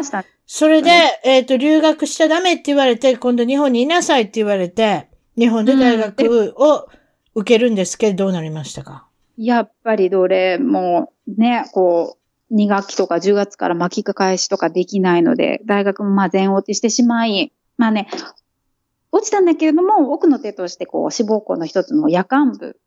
それで、えっ、と、留学しちゃダメって言われて、今度日本にいなさいって言われて、日本で大学を受けるんですけど、どうなりましたか？やっぱりどれもね、こう、2学期とか10月から巻き返しとかできないので、大学もまあ全落ちしてしまい、まあね、落ちたんだけれども、奥の手としてこう、志望校の一つの夜間部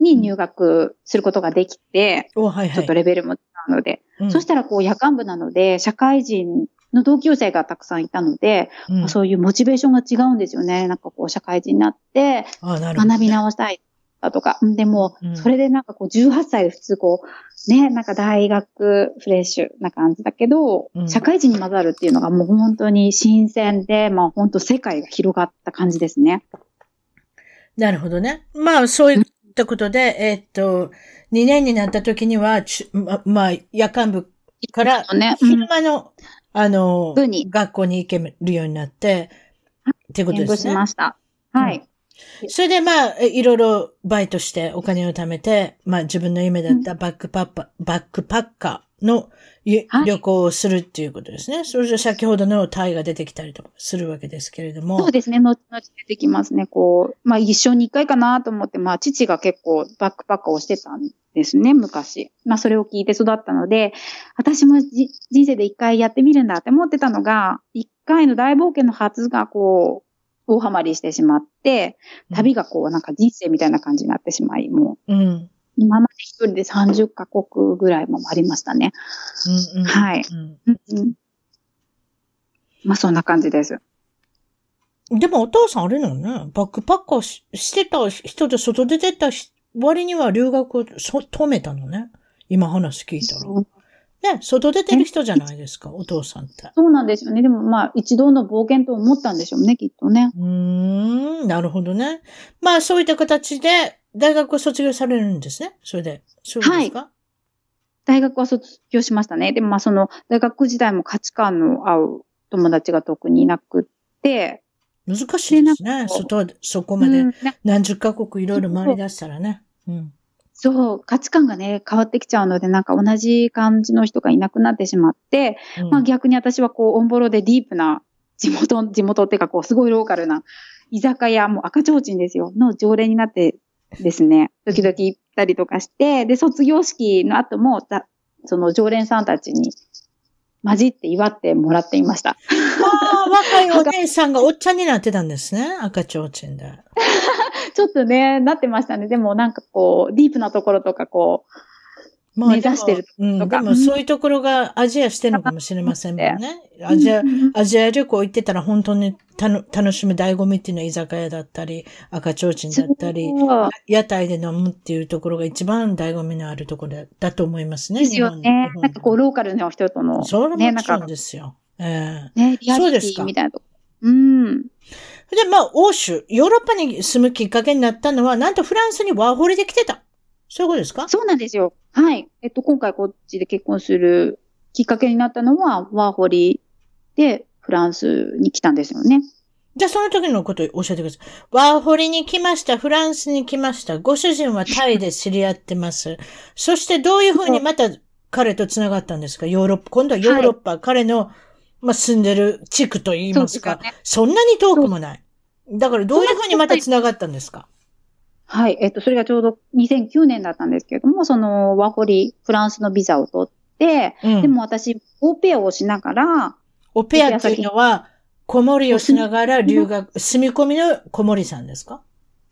に入学することができて、お、はいはい。ちょっとレベルも違うので、うん。そしたらこう夜間部なので、社会人の同級生がたくさんいたので、うんそういうモチベーションが違うんですよね。なんかこう社会人になって。学び直したいだとか。うんでもうん、それでなんかこう18歳で普通こう、ね、なんか大学フレッシュな感じだけど、うん社会人に混ざるっていうのがもう本当に新鮮で、まあ本当世界が広がった感じですね。なるほどね。まあ、そういったことで、えっと、2年になった時には、ちま、まあ、夜間部から、ね、昼間の、あの学校に行けるようになって、っていうことですね。しました。はい。それでまあ、えいろいろバイトしてお金を貯めて、まあ自分の夢だったバックパッパ、バックパッカーの旅行をするっていうことですね。それで先ほどのタイが出てきたりとかするわけですけれども。そうですね。後々出てきますね。こう、まあ一生に一回かなと思って、まあ父が結構バックパッカーをしてたんですね、昔。まあそれを聞いて育ったので、私もじ人生で一回やってみるんだって思ってたのが、一回の大冒険の初がこう、大ハマりしてしまって、旅がこうなんか人生みたいな感じになってしまい、もううん。うん。今まで一人で30カ国ぐらいもありましたね。うん。うん。はい。うんうんうんまあそんな感じです。でもお父さんあれなのね、バックパッカーししてた人で外出てたし割には留学をそ止めたのね。今話聞いたら。ね、外出てる人じゃないですか、お父さんって。そうなんですよね。でもまあ、一度の冒険と思ったんでしょうね、きっとね。うーん、なるほどね。まあそういった形で、大学を卒業されるんですね。それで。そうですか、大学は卒業しましたね。でもまあその大学時代も価値観の合う友達が特にいなくって、難しいですね。外、そこまで何十カ国いろいろ回り出したらね。うん。そう、価値観がね、変わってきちゃうので、なんか同じ感じの人がいなくなってしまって、うんまあ逆に私はこう、オンボロでディープな地元、地元っていうかこう、すごいローカルな居酒屋、もう赤ちょうちんですよ、の常連になってですね、時々行ったりとかして、で、卒業式の後も、だその常連さんたちに混じって祝ってもらっていました。ああ、若いお姉さんがおっちゃんになってたんですね。赤ちょうちんで。ちょっとね、なってましたね。でもなんかこう、ディープなところとかこま目指してるでもうん、とかでもそういうところがアジアしてるのかもしれませんもんね。う、アジアう、んアジア旅行行ってたら本当にたの楽しむ醍醐味っていうのは居酒屋だったり、赤ちょうちんだったり、屋台で飲むっていうところが一番醍醐味のあるところだだと思いますね。ですよねなんかこう、ローカルの人との、それはね、なんかもちろん、ですよ。ええね、リアリテそうですかィみたいなとこ。うん。で、まあ、欧州、ヨーロッパに住むきっかけになったのは、なんとフランスにワーホリで来てた。そういうことですか？そうなんですよ。はい。えっと、今回こっちで結婚するきっかけになったのは、ワーホリでフランスに来たんですよね。じゃあ、その時のことを教えてください。ワーホリに来ました。フランスに来ました。ご主人はタイで知り合ってます。そして、どういうふうにまた彼と繋がったんですか？ヨーロッパ。今度はヨーロッパ。彼の、まあ、住んでる地区と言いますか。そねそんなに遠くもない。だから、どういうふうにまた繋がったんですか？はい。えっと、それがちょうど2009年だったんですけれども、そのワーホリ、フランスのビザを取って、うん。でも私、オーペアをしながら、オペアっていうのは、子守りをしながら留学、住み込みの子守さんですか？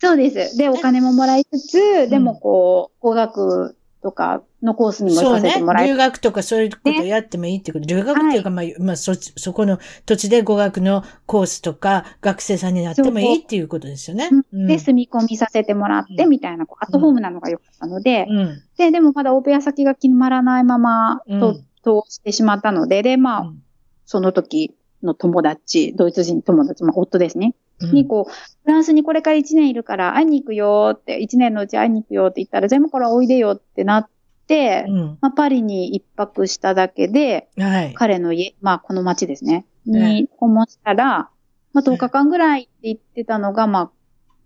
そうです。で、お金ももらいつつ、でもこう、語学とかのコースにも行かせてもら。え留学とかそういうことやってもいいってこと。留学っていうか、まあ、まあ、そ、そこの土地で語学のコースとか、学生さんになってもいいっていうことですよね。うん。で、住み込みさせてもらって、うん。みたいな、こうアットホームなのが良かったので、うん。で、でもまだオペア先が決まらないまま、うん。と、通してしまったので、で、まあ、うん。その時の友達、ドイツ人友達、まあ、夫ですね。うんに、こう、フランスにこれから1年いるから会いに行くよって、1年のうち会いに行くよって言ったら、全部からおいでよってなって、うん。まあ、パリに一泊しただけで、はい。彼の家、まあ、この町ですね。えに訪問したら、まあ、10日間ぐらいって言ってたのが、まあ、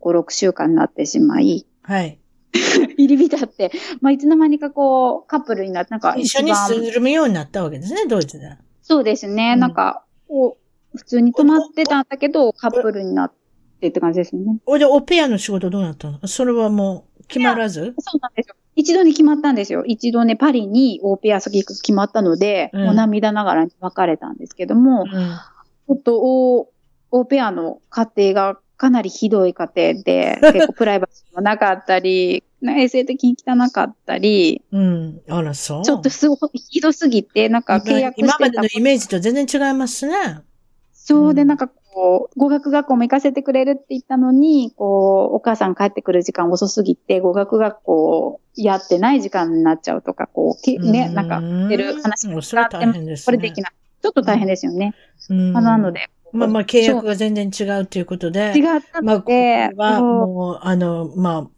5、6週間になってしまい、はい。入り浸って、まあ、いつの間にかこう、カップルになって、なんか一緒に住むようになったわけですね、ドイツで。そうですね。うんなんか、こう、普通に泊まってたんだけど、カップルになってって感じですね。おで、オペアの仕事どうなったの？それはもう決まらず？そうなんですよ。一度に決まったんですよ。一度ね、パリにオーペア先行く決まったので、うんもう涙ながらに別れたんですけども、うん。ちょっとオオーペアの家庭がかなりひどい家庭で、結構プライバシーもなかったり、衛生的に汚かったり、うん。あら、そう。ちょっとすごいひどすぎて、なんか契約してた今までのイメージと全然違いますね。そうで、うんなんかこう、語学学校も行かせてくれるって言ったのに、こう、お母さん帰ってくる時間遅すぎて、語学学校やってない時間になっちゃうとか、こう、きね、なんか、出る話うんそれは大変ですね。これできない。ちょっと大変ですよね。うんまあなので、まあまあ契約が全然違うということで。違ったまあ、こので、こはそもう、あの、まあ、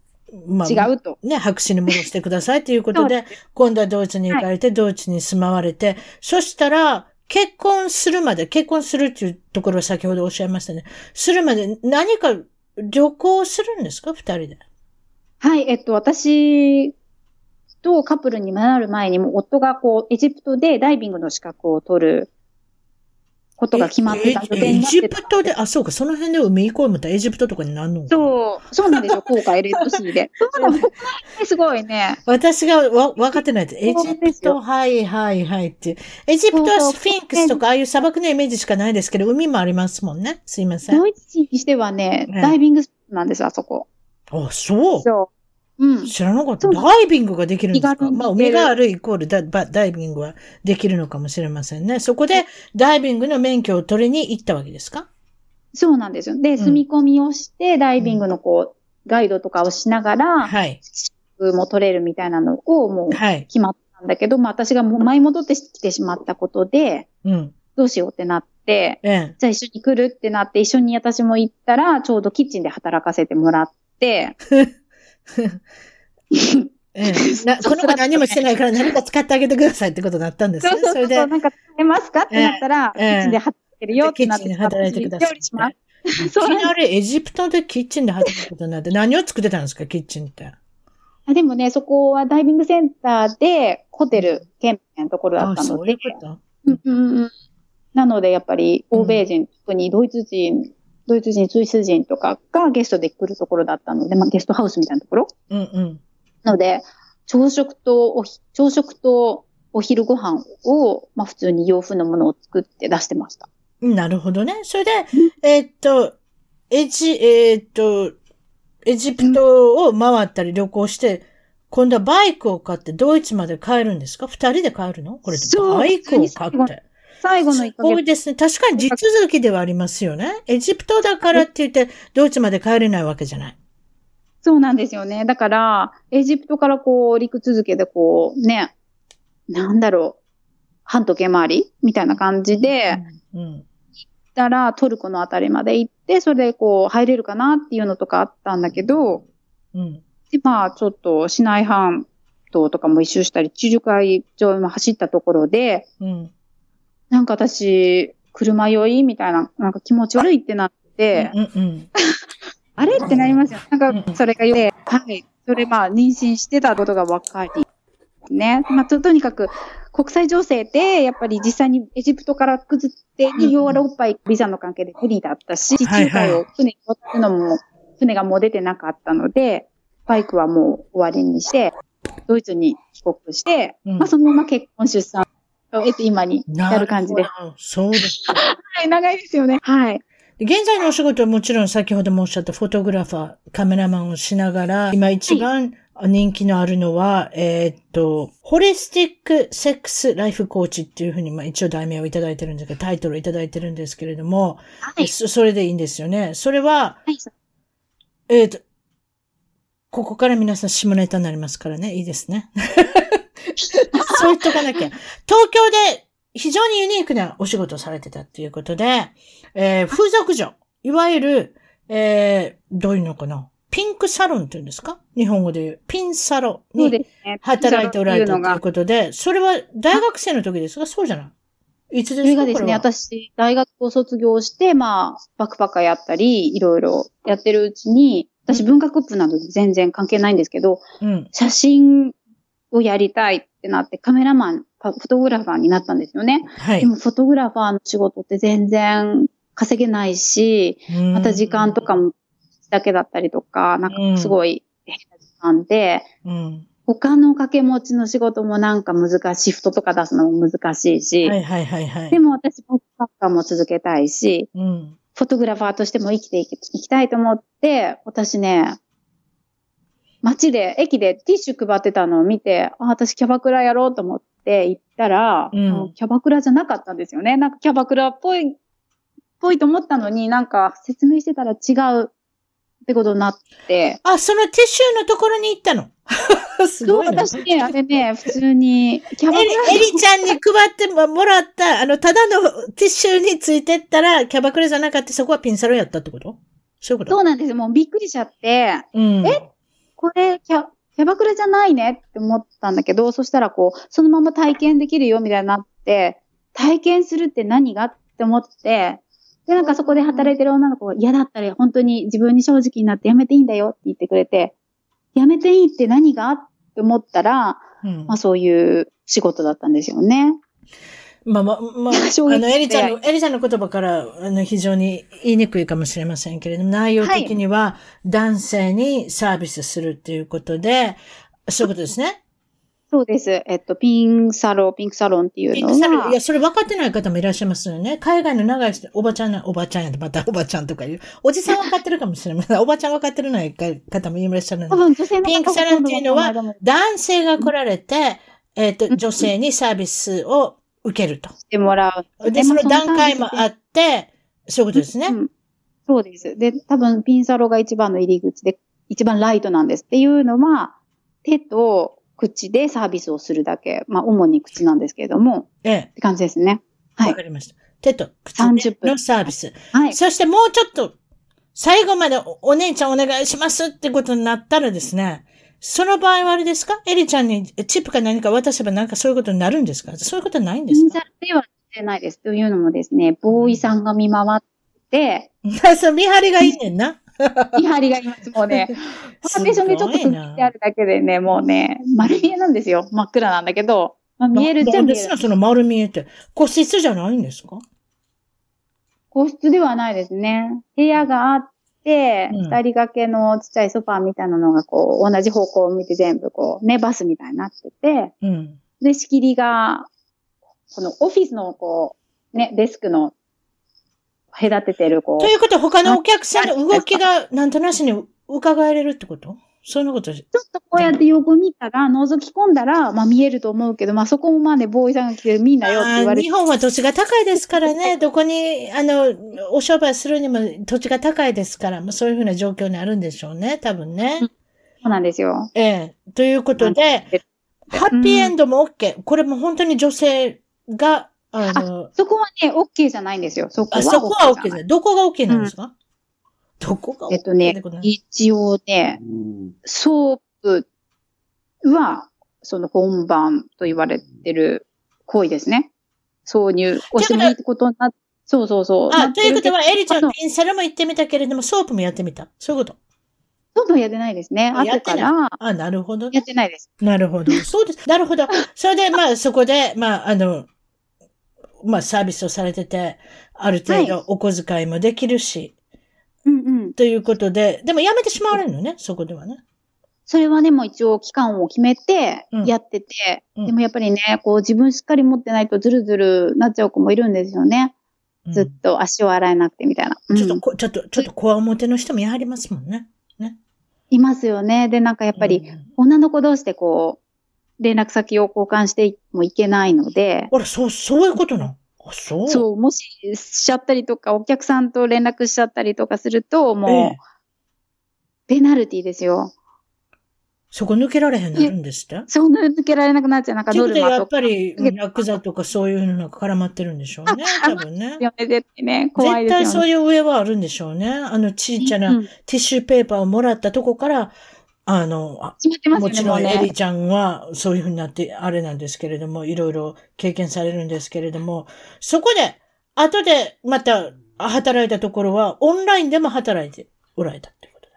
まあ、う違うと。ね、白紙に戻してくださいということで、今度はドイツに行かれて、ドイツに住まわれて、そしたら、結婚するまで、結婚するっていうところを先ほどおっしゃいましたね。するまで何か旅行するんですか？二人で。はい、えっと、私とカップルになる前にも、夫がこう、エジプトでダイビングの資格を取ることが決まってた予え定エジになってたプトで、あ、そうか、その辺で海行こう思ったらエジプトとかになるのかそう、そうなんですよ、航海レッドシーで。そうなの、ここねすごいね。私がわ分かってないって、エジプト、はいはいはいって。エジプトはスフィンクスとかああいう砂漠のイメージしかないですけど、海もありますもんね。すいません。ドイツ人にしてはね、ねダイビングスポットなんです、あそこ。あ、そう。そう。うん。知らなかった。ダイビングができるんですか？まあ、海があるイコールダダダイビングはできるのかもしれませんね。そこでダイビングの免許を取りに行ったわけですか？そうなんですよ。で、住み込みをして、ダイビングのこう、ガイドとかをしながら、はい。も取れるみたいなのをもうはい。決まったんだけど、まあ私がもう前戻ってきてしまったことで、うん。どうしようってなって、ええ。じゃあ一緒に来るってなって、一緒に私も行ったら、ちょうどキッチンで働かせてもらって、ええ、なこの子何もしてないから何か使ってあげてくださいってことになったんですね。そうそうそう。れで、なんか使えますかってなったら、ええ。キッチンで働いてるよってなって、キッチンで働いてください。料理します。いきなりエジプトでキッチンで働くことになって、何を作ってたんですか、キッチンって。あでもね、そこはダイビングセンターで、ホテル兼務のところだあったので。そういう、こと？うんうんうん。なので、やっぱり、欧米人、特にドイツ人、ドイツ人、スイス人とかがゲストで来るところだったので、まあ、ゲストハウスみたいなところうんうん。なので、朝食とおひ、朝食とお昼ご飯を、まあ、普通に洋風のものを作って出してました。なるほどね。それで、えーっと、エジ、えーっと、エジプトを回ったり旅行して、今度はバイクを買ってドイツまで帰るんですか？二人で帰るの？これバイクを買って。最後のす1ヶ月、ごいですね。確かに地続きではありますよね。エジプトだからって言って、ドイツまで帰れないわけじゃない。そうなんですよね。だから、エジプトからこう、陸続けでこう、ね、なんだろう、半時計回りみたいな感じで、うん。行ったらトルコのあたりまで行って、それでこう、入れるかなっていうのとかあったんだけど、うん。で、まあ、ちょっと、市内半島とかも一周したり、地中海上も走ったところで、うん。なんか私、車酔いみたいな、なんか気持ち悪いってなって、うんうん。あれってなりますよ。なんうんか、それがで、はい。それ、まあ、妊娠してたことが分かり、ね。まあ、と、とにかく、国際情勢で、やっぱり実際にエジプトから崩って、うんうんヨーロッパビザの関係で無理だったし、地はい中海を船に乗ってのも、船がもう出てなかったので、バイクはもう終わりにして、ドイツに帰国して、うんまあ、そのまま結婚出産を得て今にやる感じです。そうです。はい、長いですよね。はい。現在のお仕事はもちろん先ほどもおっしゃったフォトグラファー、カメラマンをしながら、今一番人気のあるのは、えーっと、ホリスティックセックスライフコーチっていうふうに、まあ一応題名をいただいてるんですけど、タイトルをいただいてるんですけれども、はい。そそれでいいんですよね。それは、はい。えーっと、ここから皆さん下ネタになりますからね、いいですね。そう言っとかなきゃ。東京で非常にユニークなお仕事をされてたっていうことで、えー風俗嬢、いわゆる、えーどういうのかな？ピンクサロンっていうんですか？日本語で言う。ピンサロに。働いておられたということで、それは大学生の時ですか？そうじゃない。いつですか？それがですね、私、大学を卒業して、まあ、バックパッカーやったり、いろいろやってるうちに、私文学部などで全然関係ないんですけど、うん。写真をやりたいってなって、カメラマン、フォトグラファーになったんですよね。はいで。も、フォトグラファーの仕事って全然稼げないし、また時間とかもだけだったりとか、なんかすごい変な時間で、うん。他の掛け持ちの仕事もなんか難しい、シフトとか出すのも難しいし、はいはいはいはい。でも私、バックパッカーも続けたいし、うん。フォトグラファーとしても生きていきたいと思って、私ね、街で、駅でティッシュ配ってたのを見て、あ、私キャバクラやろうと思って行ったら、うんキャバクラじゃなかったんですよね。なんかキャバクラっぽい、っぽいと思ったのになんか説明してたら違うってことになって、あ、そのティッシュのところに行ったの？すごいな。私ね、あれね、普通に、キャバクエリラエリちゃんに配ってもらった、あの、ただのティッシュについてったら、キャバクラじゃなかった、そこはピンサロやったってこと？そういうこと？そうなんですよ。もうびっくりしちゃって、うん。えこれキャ、キャバクラじゃないねって思ったんだけど、そしたらこう、そのまま体験できるよみたいになって、体験するって何がって思って、で、なんかそこで働いてる女の子が嫌だったら本当に自分に正直になってやめていいんだよって言ってくれて、やめていいって何がって思ったら、うんまあそういう仕事だったんですよね。まあまあ、まあ、あの、エリちゃんでの、エリちゃんの言葉から、あの、非常に言いにくいかもしれませんけれども、内容的には、男性にサービスするっていうことで、そういうことですね？そうです。えっと、ピンサロン、ピンクサロンっていうのピンクサロン、いはや、、それ分かってない方もいらっしゃいますよね。海外の長い人、おばちゃんな、おばちゃんやと、またおばちゃんとかいう。おじさん分かってるかもしれません。おばちゃん分かってるない方もいらっしゃるので。多分女性の方ピンクサロンっていうのは男性が来られて、えっ、と、うん女性にサービスを受けると。してもらう。で、そのまあ段階もあって、そういうことですね。うんそうです。で、多分ピンサロが一番の入り口で、一番ライトなんですっていうのは、手と口でサービスをするだけ。まあ、主に口なんですけれども、ええ。って感じですね。はい。わかりました。手と口30分のサービス。はい。そしてもうちょっと最後までおお姉ちゃんお願いしますってことになったらですね、その場合はあれですか？エリちゃんにチップか何か渡せばなんかそういうことになるんですか？そういうことはないんです忍か者ではしてないです。というのもですね、ボーイさんが見回って、そう、見張りがいいねんな。見張りがいます。もうね、パーテーションでちょっと区切ってあるだけでね、もうね、丸見えなんですよ。真っ暗なんだけど、まあ、見えるっちゃですか。その丸見えって。個室じゃないんですか？個室ではないですね。部屋があって、うん。二、人掛けのちっちゃいソファーみたいなのがこう、同じ方向を向いて全部こう、ね、バスみたいになってて、うん。で、仕切りが、このオフィスのこう、ね、デスクの隔ててるこうと、いうことは他のお客さんの動きがなんとなしに伺えれるってこと？そんなことちょっとこうやって横見たら、覗き込んだら、まあ見えると思うけど、まあそこもまあね、ボーイさんが来てる見んなよって言われて日、本は土地が高いですからね、どこに、あの、お商売するにも土地が高いですから、まあ、そういうふうな状況にあるんでしょうね、多分ね。そうなんですよ。ええ。ということで、ハッピーエンドも OK。これも本当に女性が、あの、そこはね、OK じゃないんですよ。そこはあそこは OK じゃない。どこが OK なんですか、どこがえっとね一応ね、ソープは、その本番と言われてる行為ですね。挿入をしてもいいってことになっそうそうそう。あ、ということは、エリちゃんあの、ピンサロも行ってみたけれども、ソープもやってみた。そういうこと。どんどんやってないですね。あやってない後から、あ、なるほどやねっ。てないです。なるほど。そうです。なるほど。それで、まあ、そこで、まあ、あの、まあ、サービスをされてて、ある程度お小遣いもできるし、うんうん。ということで、でもやめてしまわれるのね、そこではね。それはね、もう一応期間を決めてうんやってて、うんでもやっぱりね、こう自分しっかり持ってないとズルズルなっちゃう子もいるんですよね。うんずっと足を洗えなくてみたいな。うんちょっとこ、ちょっと、ちょっと、こわ表の人もやはりますもんね。いますよね。で、なんかやっぱり、うん女の子同士でこう、連絡先を交換してもいけないので、あら、そう、そういうことなの？あ、そう。そう、もししちゃったりとか、お客さんと連絡しちゃったりとかすると、もう、ええペナルティですよ。そこ抜けられへんなるんですって？そんな抜けられなくなっちゃう。なんかノルマとか。やっぱり、うんヤクザとかそういうのが絡まってるんでしょうね、あ多分ね。絶対ね。怖い絶ですよね。対そういう上はあるんでしょうね。あの、ちっちゃなうんティッシュペーパーをもらったとこから、あの、あね、もちろんねエリ。ちゃんはそういうふうになって、あれなんですけれども、いろいろ経験されるんですけれども、そこで、後でまた働いたところは、オンラインでも働いておられたってことだ。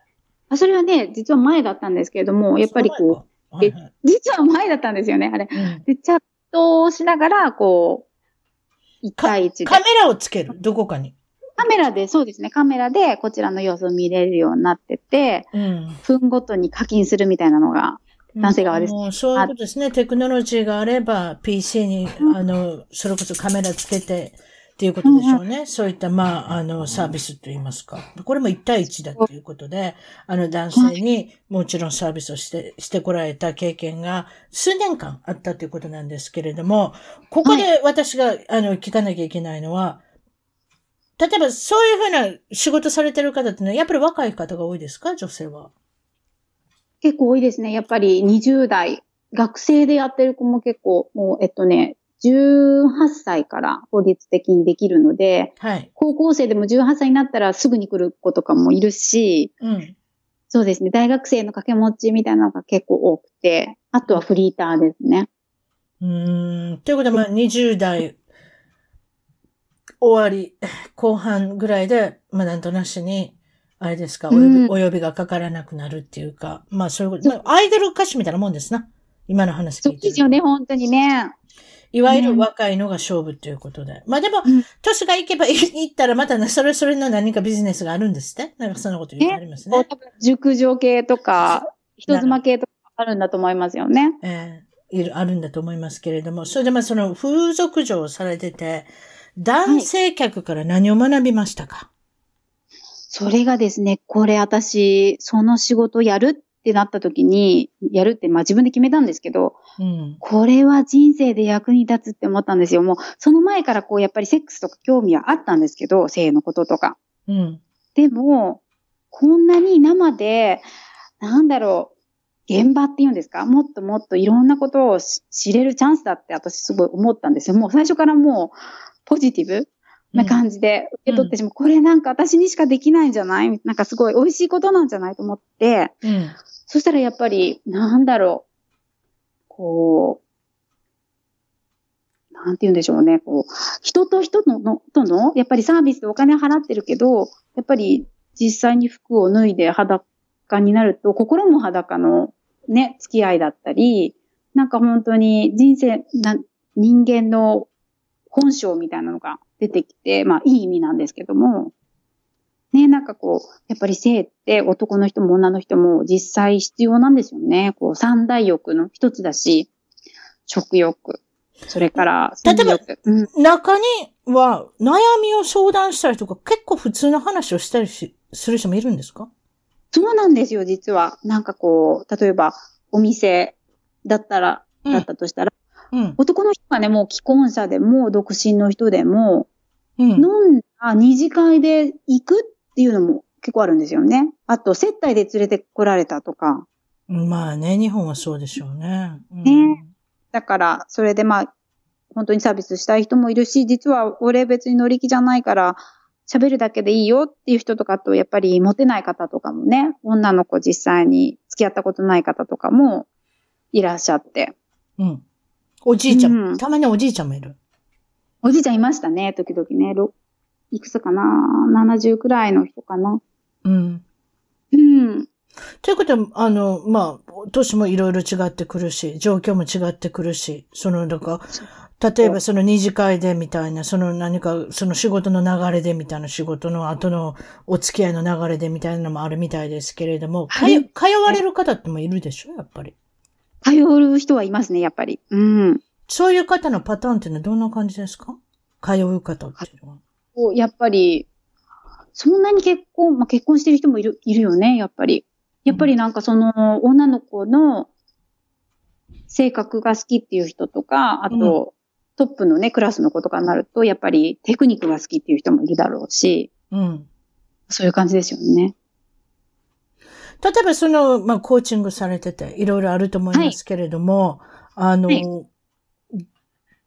あそれはね、実は前だったんですけれども、やっぱりこう、う、はいはい実は前だったんですよね、あれ。うんで、チャットをしながら、こう、1対1で。カメラをつける、どこかに。カメラで、そうですね、カメラでこちらの様子を見れるようになってて、うん。分ごとに課金するみたいなのが、男性側ですもうそういうことですね。テクノロジーがあれば、PC に、うんあの、それこそカメラつけて、っていうことでしょうね。そういった、まあ、あの、サービスといいますか。これも1対1だということで、あの、男性にもちろんサービスをして、してこられた経験が数年間あったということなんですけれども、ここで私が、あの、聞かなきゃいけないのは、例えばそういうふうな仕事されてる方ってね、やっぱり若い方が多いですか？女性は。結構多いですね。やっぱり20代、学生でやってる子も結構、もう、えっとね、18歳から法律的にできるので、はい。高校生でも18歳になったらすぐに来る子とかもいるし、うん。そうですね、大学生の掛け持ちみたいなのが結構多くて、あとはフリーターですね。うーん。ということで、まあ、20代終わり、後半ぐらいで、まあ、なんとなしに、あれですか、お呼び,、うんお呼びがかからなくなるっていうか、まあ、そういうこと、まあ、アイドル歌手みたいなもんですな。今の話そ聞いてるうですよね、本当にね。いわゆる若いのが勝負ということで。まあでもうん、年がいけばいいったらまたね、それそれの何かビジネスがあるんですってなんかそんなこと言ってありますね。熟女系とか、人妻系とかあるんだと思いますよね。ええいる、あるんだと思いますけれども、それでまあその風俗嬢をされてて、男性客から何を学びましたか、それがですね、これ私、その仕事やるってなった時に、やるって、まあ自分で決めたんですけど、うん。これは人生で役に立つって思ったんですよ。もう、その前からこう、やっぱりセックスとか興味はあったんですけど、性のこととか。うん。でも、こんなに生で、なんだろう、現場っていうんですか？もっともっといろんなことをし知れるチャンスだって私すごい思ったんですよ。もう最初からもう、ポジティブな感じで受け取ってしまう。これなんか私にしかできないんじゃない？なんかすごい美味しいことなんじゃない？と思って、うん。そしたらやっぱり、なんだろう、こう、なんて言うんでしょうね、こう、人と人ののとの、やっぱりサービスでお金払ってるけど、やっぱり実際に服を脱いで裸になると、心も裸のね、付き合いだったり、なんか本当に人生、な人間の本性みたいなのが出てきて、まあいい意味なんですけども、ね、なんかこう、やっぱり性って男の人も女の人も実際必要なんですよね。こう三大欲の一つだし、食欲、それから例えば。うん、中には悩みを相談したりとか結構普通の話をしたりしする人もいるんですか？そうなんですよ、実は。なんかこう、例えばお店だったら、うんだったとしたら、うん。男の人がね、もう既婚者でも独身の人でも、うん。飲んだ二次会で行くっていうのも結構あるんですよね。あと、接待で連れて来られたとか。まあね、日本はそうでしょうね。うんねだから、それでまあ、本当にサービスしたい人もいるし、実は俺別に乗り気じゃないから、喋るだけでいいよっていう人とかと、やっぱりモテない方とかもね、女の子実際に付き合ったことない方とかもいらっしゃって。うん。おじいちゃん、うんたまにおじいちゃんもいる。おじいちゃんいましたね、時々ね。ろいくつかな ?70 くらいの人かな。うん。うん。ということは、あの、まあ、年もいろいろ違ってくるし、状況も違ってくるし、その、なんか、例えばその二次会でみたいな、その何か、その仕事の流れでみたいな仕事の後のお付き合いの流れでみたいなのもあるみたいですけれども、かはい通われる方ってもいるでしょ？やっぱり。通う人はいますね、やっぱり。うん。そういう方のパターンっていうのはどんな感じですか？通う方っていうのは。やっぱり、そんなに結婚、まあ、結婚してる人もいる、いるよね、やっぱり。やっぱりなんかその、女の子の性格が好きっていう人とか、あと、トップのね、クラスの子とかになると、やっぱりテクニックが好きっていう人もいるだろうし、うん。そういう感じですよね。例えばその、まあ、コーチングされてて、いろいろあると思いますけれども、あの、はい。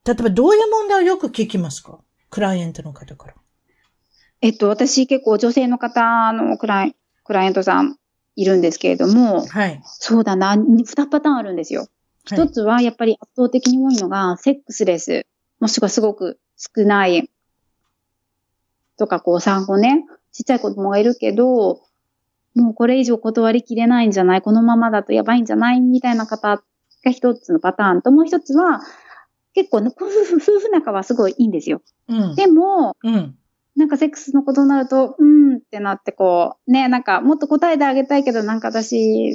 例えばどういう問題をよく聞きますか？クライアントの方から。えっと、私結構女性の方のクライクライアントさんいるんですけれども、はい。そうだな、二パターンあるんですよ。はい。一つはやっぱり圧倒的に多いのが、セックスレス、もしくはすごく少ない。とか、こう産後ね、ちっちゃい子供がいるけど、もうこれ以上断りきれないんじゃない？このままだとやばいんじゃない？みたいな方が一つのパターンと、もう一つは、結構ね、夫婦、夫婦仲はすごいいいんですよ。うん。でも、うん。なんかセックスのことになると、うーんってなってこう、ね、なんかもっと答えてあげたいけど、なんか私、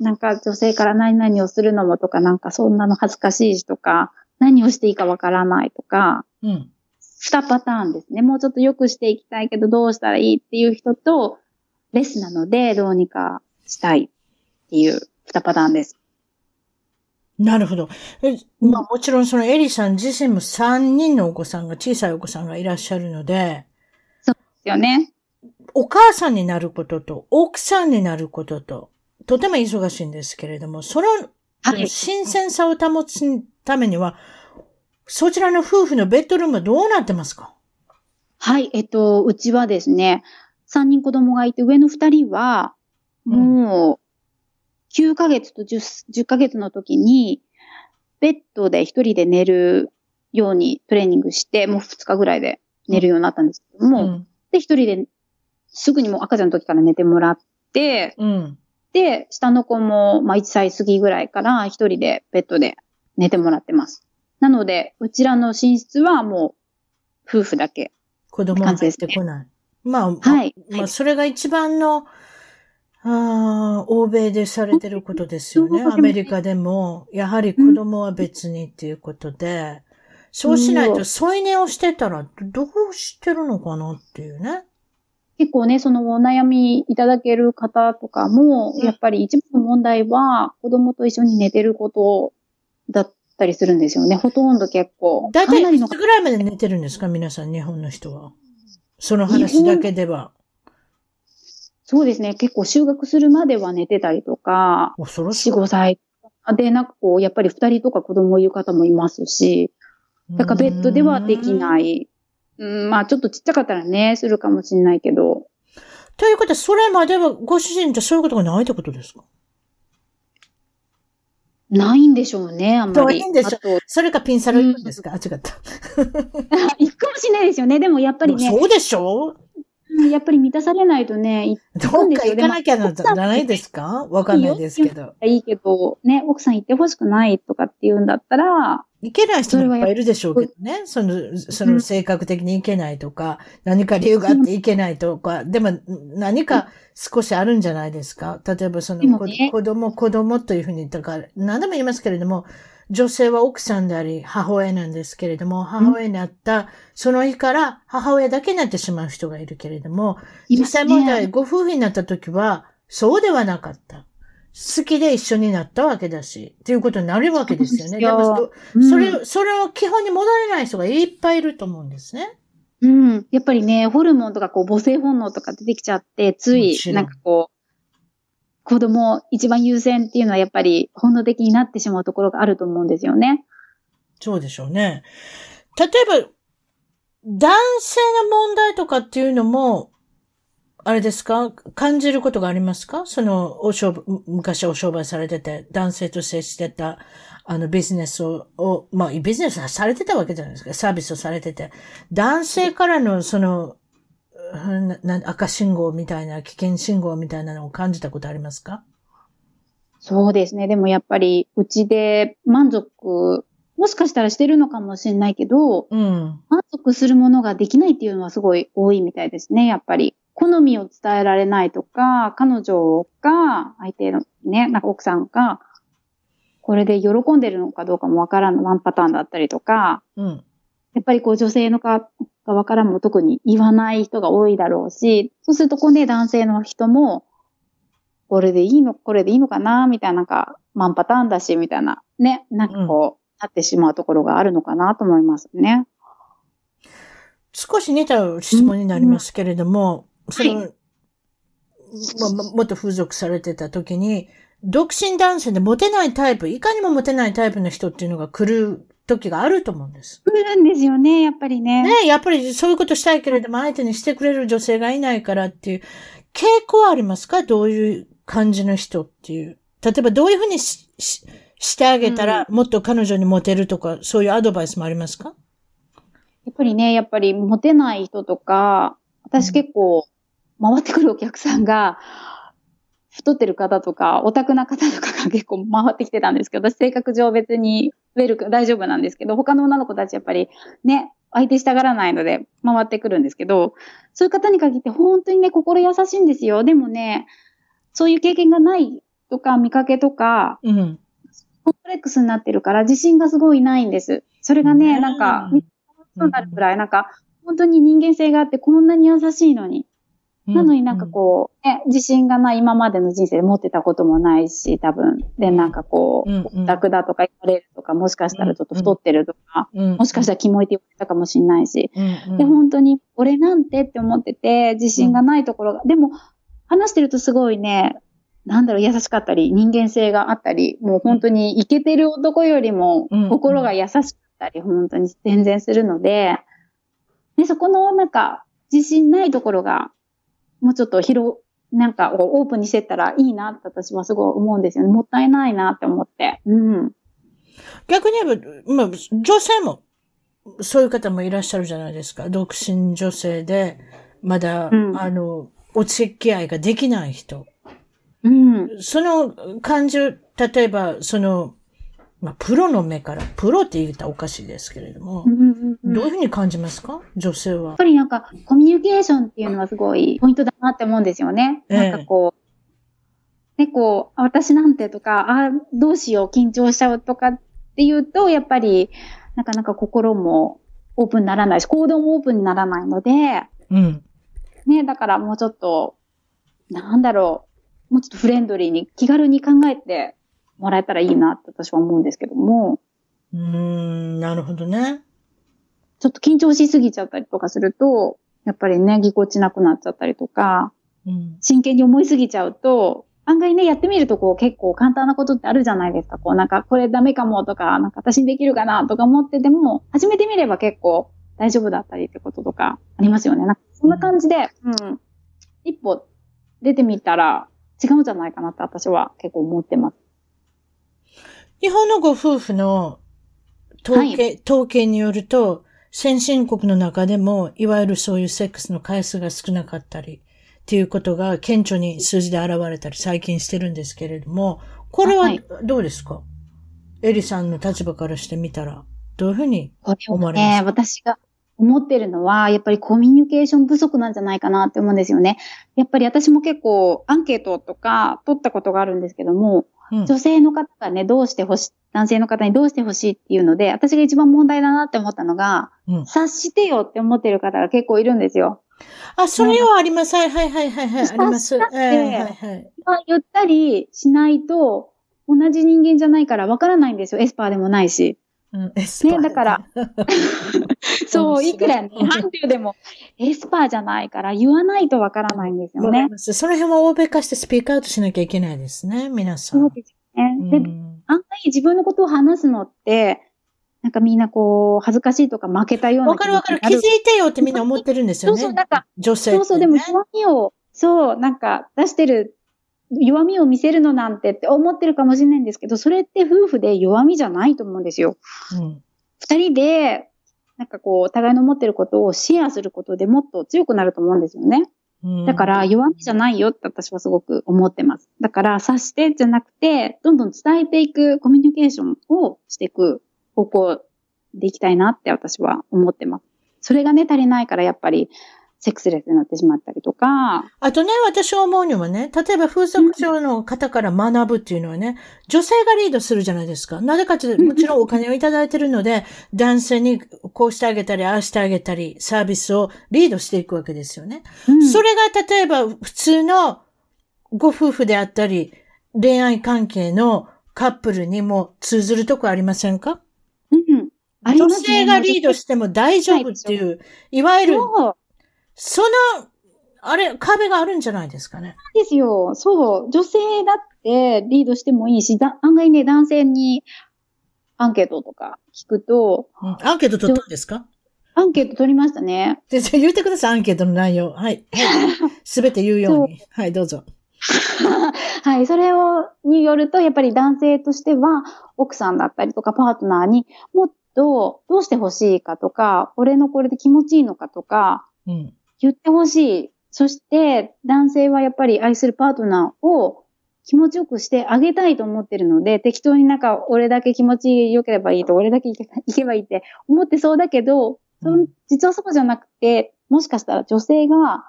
なんか女性から何々をするのもとか、なんかそんなの恥ずかしいしとか、何をしていいかわからないとか、うん。二パターンですね。もうちょっと良くしていきたいけど、どうしたらいいっていう人と、レスなので、どうにかしたいっていう二パターンです。なるほど。えまあもちろんそのエリさん自身も3人のお子さんが、小さいお子さんがいらっしゃるので、ですよね。お母さんになることと、奥さんになることと、とても忙しいんですけれども、そのはい。新鮮さを保つためには、そちらの夫婦のベッドルームはどうなってますか？はい、えっと、うちはですね、三人子供がいて、上の二人は、もう、9ヶ月と 10, 10ヶ月の時に、ベッドで一人で寝るようにトレーニングして、もう2日ぐらいで寝るようになったんですけども、ん。で、一人ですぐにもう赤ちゃんの時から寝てもらって、うん。で、下の子も、まあ1歳過ぎぐらいから一人でベッドで寝てもらってます。なので、うちらの寝室はもう、夫婦だけ。子供が入ってこない。まあ、はい。まあ、それが一番の、あー欧米でされてることですよね。アメリカでも、やはり子供は別にっていうことで、そうしないと添い寝をしてたらどうしてるのかなっていうね。結構ね、そのお悩みいただける方とかも、うんやっぱり一番の問題は、子供と一緒に寝てることだったりするんですよね。ほとんど結構。だいたいいつぐらいまで寝てるんですか？皆さん、日本の人は。その話だけでは。そうですね。結構就学するまでは寝てたりとか、4、恐ろしい。5歳。で、なんかこう、やっぱり2人とか子供いる方もいますし、だからベッドではできないうん、まあちょっとちっちゃかったらね、するかもしれないけど。ということは、それまではご主人ってそういうことがないってことですか？ないんでしょうね、あんまり。ないんでしょあと、それかピンサロ行くんですか、あ、違った。行くかもしれないですよね。でもやっぱりね、そうでしょ？やっぱり満たされないとね、行ど。っか行かなきゃなでもらないですか？わかんないですけど。いいけど、ね、奥さん行ってほしくないとかって言うんだったら、行けない人もいっぱいいるでしょうけどね。その、その性格的に行けないとか、何か理由があって行けないとか、でも何か少しあるんじゃないですか？例えばそのね子供、子供というふうに言ったから、何でも言いますけれども、女性は奥さんであり母親なんですけれども、母親になった、その日から母親だけになってしまう人がいるけれども、ね際問題、ご夫婦になった時は、そうではなかった。好きで一緒になったわけだし、っていうことになるわけですよね。そうですよでもうんそれ、それを基本に戻れない人がいっぱいいると思うんですね。うん。やっぱりね、ホルモンとかこう母性本能とか出てきちゃって、ついなんかこう、子供一番優先っていうのはやっぱり本能的になってしまうところがあると思うんですよね。そうでしょうね。例えば、男性の問題とかっていうのも、あれですか？感じることがありますか？その、お商売昔お商売されてて、男性と接してた、あの、ビジネスを、をまあ、ビジネスはされてたわけじゃないですか。サービスをされてて。男性からの、その、赤信号みたいな、危険信号みたいなのを感じたことありますか？そうですね。でもやっぱり、うちで満足、もしかしたらしてるのかもしれないけど、うん。満足するものができないっていうのはすごい多いみたいですね、やっぱり。好みを伝えられないとか、彼女が、相手のね、なんか奥さんが、これで喜んでるのかどうかもわからんワンパターンだったりとか、うん。やっぱりこう女性のかがわからんも特に言わない人が多いだろうし、そうするとこうね、男性の人も、これでいいの、これでいいのかなみたいな、なんか、ワンパターンだし、みたいな、ね、なんかこう、なってしまうところがあるのかなと思いますね。少し似た質問になりますけれども、その、はまも元風俗されてた時に、独身男性でモテないタイプ、いかにもモテないタイプの人っていうのが来る時があると思うんです。来るんですよね、やっぱりね。ねやっぱりそういうことしたいけれども、相手にしてくれる女性がいないからっていう、傾向はありますか？どういう感じの人っていう。例えばどういうふうにしししてあげたら、もっと彼女にモテるとか、そういうアドバイスもありますか？やっぱりね、やっぱりモテない人とか、私結構回ってくるお客さんが、太ってる方とか、オタクな方とかが 結構回ってきてたんですけど、私性格上別にウェルク大丈夫なんですけど、他の女の子たちやっぱりね、相手したがらないので回ってくるんですけど、そういう方に限って本当にね、心優しいんですよ。でもね、そういう経験がないとか、見かけとか、うん。コンプレックスになってるから自信がすごいないんです。それがね、うんなんか、そうなるくらい、なんか、本当に人間性があってこんなに優しいのに。なのになんかこう、ね、自信がない今までの人生で持ってたこともないし、多分。で、なんかこう、うんうん。オタクだとか言われるとか、もしかしたらちょっと太ってるとか、うん、もしかしたらキモいって言われたかもしれないし。で、本当に、俺なんてって思ってて、自信がないところが、でも、話してるとすごいね、なんだろう、優しかったり、人間性があったり、もう本当にイケてる男よりもうん、心が優しかったり、本当に全然するので、で、そこのなんか、自信ないところが、もうちょっと広、なんかオープンにしてったらいいなって私はすごい思うんですよね。もったいないなって思って。うん。逆に言えば、まあ、女性も、そういう方もいらっしゃるじゃないですか。独身女性で、まだ、うんあの、お付き合いができない人。うん。その感じ、例えば、その、まあ、プロの目から、プロって言ったらおかしいですけれどもう、んうんうんどういうふうに感じますか？女性はやっ。ぱりなんか、コミュニケーションっていうのはすごいポイントだなって思うんですよね。ええなんかこう、ね、こう、あ私なんてとか、あどうしよう、緊張しちゃうとかっていうと、やっぱり、なかなか心もオープンにならないし、行動もオープンにならないので、うん。ね、だからもうちょっと、なんだろう、もうちょっとフレンドリーに気軽に考えてもらえたらいいなって私は思うんですけども、うーん、なるほどね。ちょっと緊張しすぎちゃったりとかすると、やっぱりね、ぎこちなくなっちゃったりとか、うん。真剣に思いすぎちゃうと、案外ね、やってみるとこう結構簡単なことってあるじゃないですか。こうなんかこれダメかもとか、なんか私にできるかなとか思ってても、始めてみれば結構大丈夫だったりってこととかありますよね。なんかそんな感じで、うん。一歩出てみたら違うんじゃないかなって私は結構思ってます。日本のご夫婦の統計、統計によると、先進国の中でも、いわゆるそういうセックスの回数が少なかったり、っていうことが顕著に数字で現れたり最近してるんですけれども、これははい。どうですか、エリさんの立場からしてみたら、どういうふうに思われます？ね、私が思ってるのは、やっぱりコミュニケーション不足なんじゃないかなって思うんですよね。やっぱり私も結構アンケートとか取ったことがあるんですけども、うん女性の方がね、どうしてほしい、男性の方にどうしてほしいっていうので、私が一番問題だなって思ったのが、うん察してよって思ってる方が結構いるんですよ。あ、それはあります。はいはいはいはい、はい、あります。えだってえはいはい。まあ、言ったりしないと、同じ人間じゃないからわからないんですよ。エスパーでもないし。うん、エスパーねだから。そう、いいくらね、韓流でもエスパーじゃないから言わないとわからないんですよね。その辺は欧米化して speak out しなきゃいけないですね、皆さん。そうですね。で、うん案外自分のことを話すのって、なんかみんなこう、恥ずかしいとか負けたようなわかるわかる。気づいてよってみんな思ってるんですよね。そうそうなんか女性ね。そうそう、でも弱みを、そう、なんか出してる、弱みを見せるのなんてって思ってるかもしれないんですけど、それって夫婦で弱みじゃないと思うんですよ。うん。二人で、なんかこう、お互いの持ってることをシェアすることでもっと強くなると思うんですよね。うんだから弱みじゃないよって私はすごく思ってます。だから察してじゃなくて、どんどん伝えていくコミュニケーションをしていく方向でいきたいなって私は思ってます。それがね、足りないからやっぱりセックスレスになってしまったりとか、あとね、私が思うにはね、例えば風俗嬢の方から学ぶっていうのはね、女性がリードするじゃないですか。なぜかというと、もちろんお金をいただいてるので、男性にこうしてあげたり、ああしてあげたり、サービスをリードしていくわけですよね。うん。それが例えば普通のご夫婦であったり、恋愛関係のカップルにも通ずるとこありませんか？うん。あり女性がリードしても大丈夫っていう、いわゆる、その、あれ、壁があるんじゃないですかね。ですよ。そう。女性だってリードしてもいいし、だ案外ね、男性にアンケートとか聞くと、うんアンケート取ったんですか？アンケート取りましたね。で言ってください、アンケートの内容。はい。すべて言うように。はい、どうぞ。はい。それを、によると、やっぱり男性としては、奥さんだったりとか、パートナーにもっとどうしてほしいかとか、俺のこれで気持ちいいのかとか、うん。言ってほしい。そして、男性はやっぱり愛するパートナーを気持ちよくしてあげたいと思ってるので、適当になんか、俺だけ気持ちよければいいと、俺だけ行けばいいって思ってそうだけど、そん実はそうじゃなくて、もしかしたら女性が、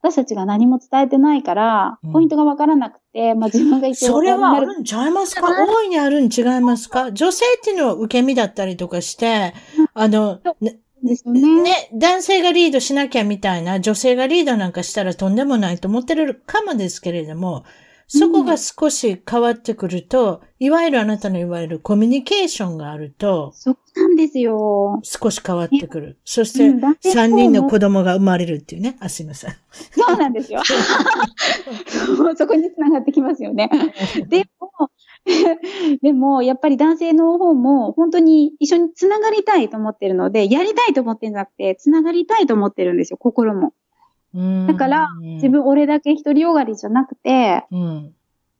私たちが何も伝えてないからうん、ポイントがわからなくて、まあ自分が一応それはあなる。るんちゃいますか？大いにあるん違いますか？女性っていうのは受け身だったりとかして、あの、ですよね。ね、男性がリードしなきゃみたいな、女性がリードなんかしたらとんでもないと思ってるかもですけれども、そこが少し変わってくると、いわゆるあなたのいわゆるコミュニケーションがあると、そうなんですよ。少し変わってくる。そしてうん男、性三人のも子供が生まれるっていうね。あ、すいません。そうなんですよ。そうそこに繋がってきますよね。でも、でも、やっぱり男性の方も本当に一緒に繋がりたいと思ってるので、やりたいと思ってるんじゃなくて、繋がりたいと思ってるんですよ、心も。だから、自、分、俺だけ独りよがりじゃなくて、うん。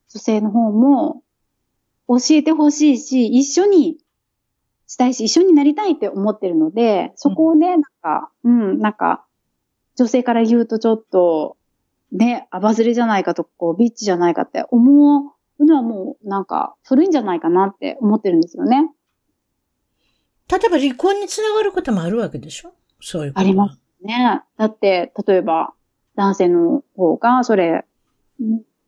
女性の方も教えてほしいし、一緒にしたいし、一緒になりたいって思ってるので、そこをね、なんか、うん、なんか、女性から言うとちょっと、ね、あばずれじゃないかとか、こう、ビッチじゃないかって思うのはもう、なんか、古いんじゃないかなって思ってるんですよね。例えば離婚につながることもあるわけでしょ？そういうことはあります。ね。だって、例えば、男性の方が、それ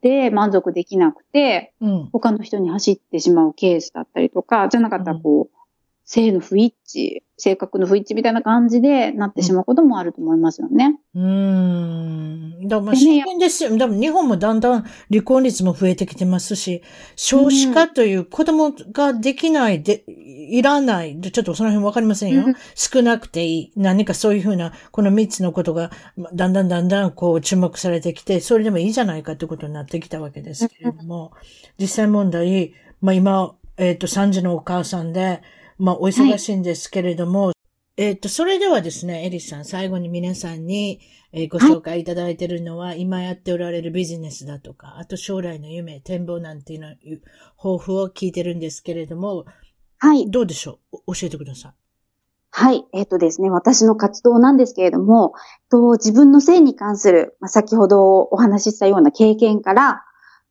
で満足できなくて、うん。他の人に走ってしまうケースだったりとか、じゃなかったらこう、性の不一致、性格の不一致みたいな感じでなってしまうこともあると思いますよね。うーん。だからまあでね真剣ですよ。でも日本もだんだん離婚率も増えてきてますし、少子化という子供ができないで、いらない。ちょっとその辺わかりませんよ。うん少なくていい。何かそういうふうな、この三つのことが、まだんだんだんだんこう注目されてきて、それでもいいじゃないかということになってきたわけですけれども、実際問題、まあ今、えっ、と、三児のお母さんで、まあお忙しいんですけれども、えっ、と、それではですね、エリスさん、最後に皆さんに、えーご紹介いただいているのは、今やっておられるビジネスだとか、あと将来の夢、展望なんていうの、抱負を聞いてるんですけれども、はい。どうでしょう？お教えてください。はい。えっ、とですね、私の活動なんですけれども、と自分の性に関する、まあ、先ほどお話ししたような経験から、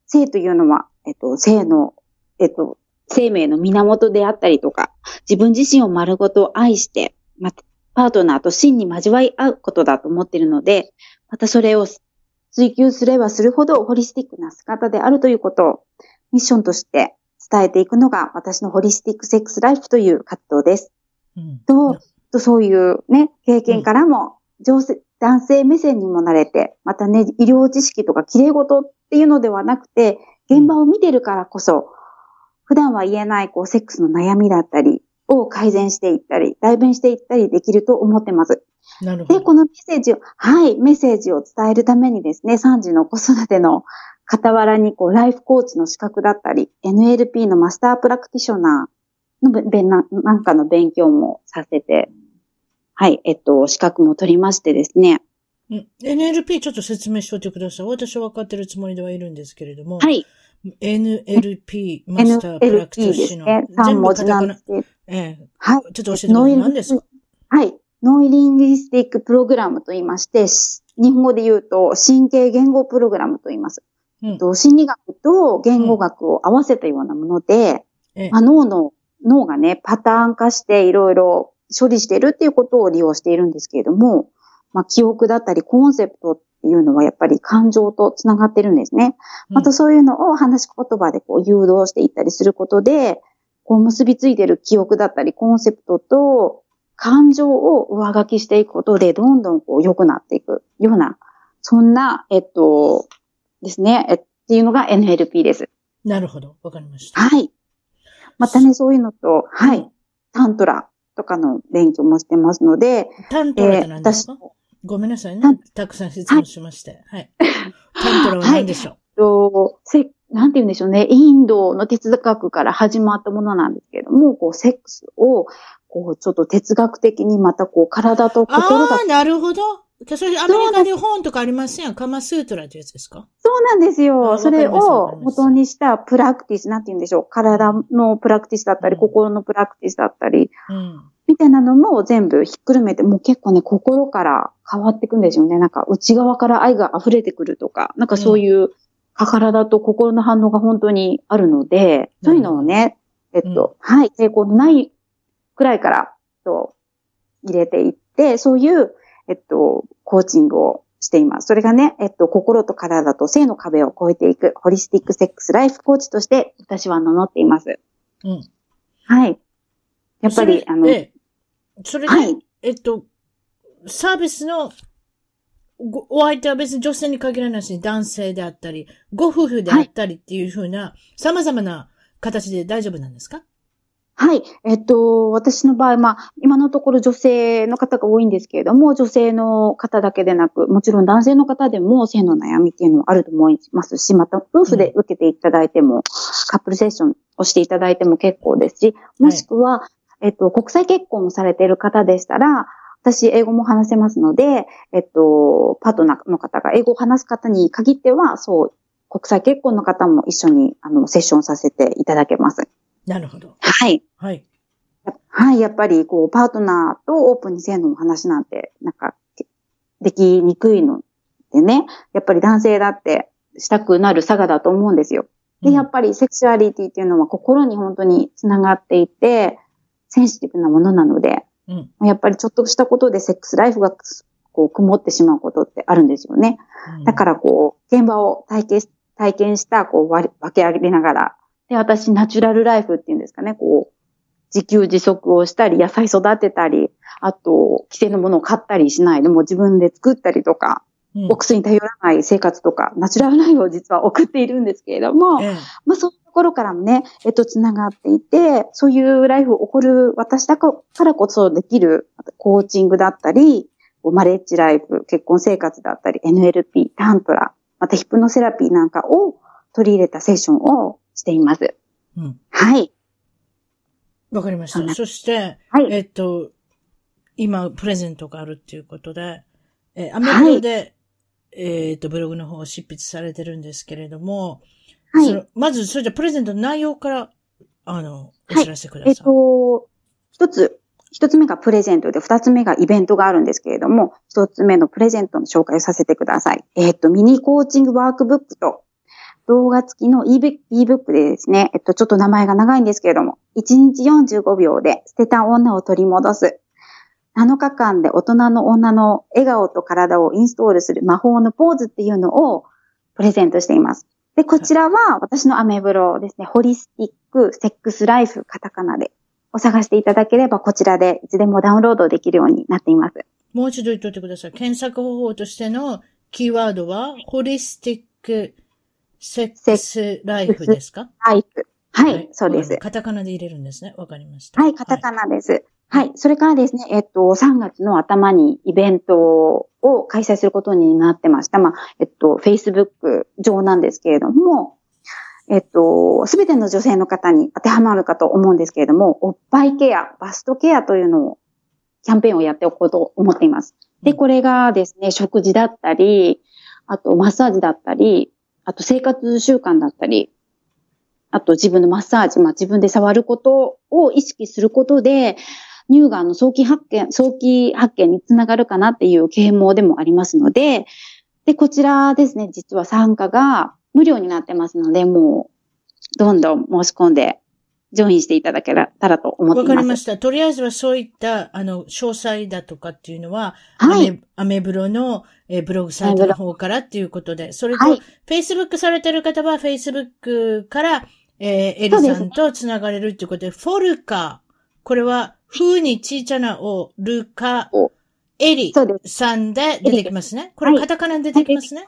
性というのは、えっ、と、性の、えっ、と、生命の源であったりとか、自分自身を丸ごと愛して、また、パートナーと真に交わり合うことだと思っているので、またそれを追求すればするほどホリスティックな姿であるということをミッションとして伝えていくのが私のホリスティックセックスライフという活動です。うん。と、とそういうね、経験からも、女性男性目線にもなれて、またね、医療知識とか綺麗事っていうのではなくて、現場を見てるからこそ、普段は言えない、こう、セックスの悩みだったりを改善していったり、代弁していったりできると思ってます。で、なるほど。このメッセージを、はい、メッセージを伝えるためにですね、3時の子育ての傍らに、こう、ライフコーチの資格だったり、NLP のマスタープラクティショナーのべべななんかの勉強もさせて、はい、えっと、資格も取りましてですね。うん NLP ちょっと説明しといてください。私は分かってるつもりではいるんですけれども。はい、NLP、 master practitioner ですねー。。3文字なんですけど、ええ。はい。ちょっと教えてください。何ですか？はい。 Neuro-Linguistic Program と言いまして、し日本語で言うと神経言語プログラムと言います。うんと心理学と言語学を合わせたようなもので、ええまあ、脳の、脳がね、パターン化していろいろ処理しているっていうことを利用しているんですけれども、まあ、記憶だったりコンセプトいうのはやっぱり感情とつながってるんですね。またそういうのを話し言葉でこう誘導していったりすることで、こう結びついている記憶だったりコンセプトと感情を上書きしていくことで、どんどんこう良くなっていくような、そんな、えっと、ですね、えっていうのが NLP です。なるほど。わかりました。はい。またね、そういうのと、はい。タントラとかの勉強もしてますので、タントラって何ですか、ごめんなさいね。たくさん質問しまして。はい。タントラは何でしょう、と、せ、なんて言うんでしょうね。インドの哲学から始まったものなんですけれども、こう、セックスを、こう、ちょっと哲学的にまたこう、体と心がああ、なるほど。それアメリカで本とかありませんやん。カマスートラってやつですか？そうなんですあよ。わそれを元にしたプラクティス、なんて言うんでしょう。体のプラクティスだったり、うん心のプラクティスだったり、うん。みたいなのも全部ひっくるめて、もう結構ね、心から変わっていくんですよね。なんか内側から愛が溢れてくるとか、なんかそういう体と心の反応が本当にあるので、うんそういうのをね、えっと、はい、抵抗のないくらいから、と、入れていって、そういう、えっと、コーチングをしています。それがね、えっと、心と体と性の壁を越えていく、ホリスティックセックスライフコーチとして、私は名乗っています。うん。はい。やっぱり、あの、ええそれで、はい。えっと、サービスのごお相手は別に女性に限らないし、男性であったり、ご夫婦であったりっていうふうな、様々な形で大丈夫なんですか？はい。えっと、私の場合、まあ、今のところ女性の方が多いんですけれども、女性の方だけでなく、もちろん男性の方でも性の悩みっていうのはあると思いますし、また夫婦で受けていただいても、カップルセッションをしていただいても結構ですし、もしくは、えっと、国際結婚をされている方でしたら、私、英語も話せますので、えっと、パートナーの方が英語を話す方に限っては、そう、国際結婚の方も一緒に、あの、セッションさせていただけます。なるほど。はい。はい。はい、やっぱり、こう、パートナーとオープンに性のお話なんて、なんか、できにくいのでね、やっぱり男性だってしたくなる差がだと思うんですよ。で、やっぱりセクシュアリティっていうのは心に本当につながっていて、センシティブなものなので、うん。やっぱりちょっとしたことでセックスライフがこう曇ってしまうことってあるんですよね。だからこう、現場を体験し、体験した、こう、割り分け上げながら、で、私、ナチュラルライフっていうんですかね、こう、自給自足をしたり、野菜育てたり、あと、規制のものを買ったりしないで、もう自分で作ったりとか、うん、お薬に頼らない生活とか、ナチュラルライフを実は送っているんですけれども、ええまあそうころからもね、えっと、つながっていて、そういうライフを送る私だからこそできるコーチングだったり、マレッジライフ、結婚生活だったり、NLP、タントラ、またヒプノセラピーなんかを取り入れたセッションをしています。うん。はい。わかりました。そして、はい。えっと、今、プレゼントがあるっていうことで、えーアメリカで、えっ、と、ブログの方を執筆されてるんですけれども、はい。そのまず、それじゃプレゼントの内容から、あの、おはい知らせください。えっと、一つ、一つ目がプレゼントで、二つ目がイベントがあるんですけれども、一つ目のプレゼントの紹介をさせてください。えっと、ミニコーチングワークブックと、動画付きの e ブックでですね、えっと、ちょっと名前が長いんですけれども、1日45秒で捨てた女を取り戻す。7日間で大人の女の笑顔と体をインストールする魔法のポーズっていうのをプレゼントしています。で、こちらは私のアメブロですね、ホリスティックセックスライフカタカナでお探していただければこちらでいつでもダウンロードできるようになっています。もう一度言っといてください。検索方法としてのキーワードは、ホリスティックセックスライフですか？ライフ。はい、そうです。カタカナで入れるんですね。わかりました。はい、カタカナです。はい。それからですね、えっと、3月の頭にイベントを開催することになってました。まあ、えっと、Facebook 上なんですけれども、えっと、すべての女性の方に当てはまるかと思うんですけれども、おっぱいケア、バストケアというのを、キャンペーンをやっておこうと思っています。で、これがですね、食事だったり、あとマッサージだったり、あと生活習慣だったり、あと自分のマッサージ、まあ自分で触ることを意識することで、乳がんの早期発見、早期発見につながるかなっていう啓蒙でもありますので、で、こちらですね、実は参加が無料になってますので、もう、どんどん申し込んで、ジョインしていただけたらと思っていわます。かりました。とりあえずはそういった、あの、詳細だとかっていうのは、はい。アメアメブロの、えーブログサイトの方からっていうことで、それと、はい Facebook されてる方は Facebook から、えーエリさんとつながれるっていうことで、フォルカ、これは、風にちいちゃなお、ルカお、エリ。さんで出てきますね。これはいカタカナで出てきますね。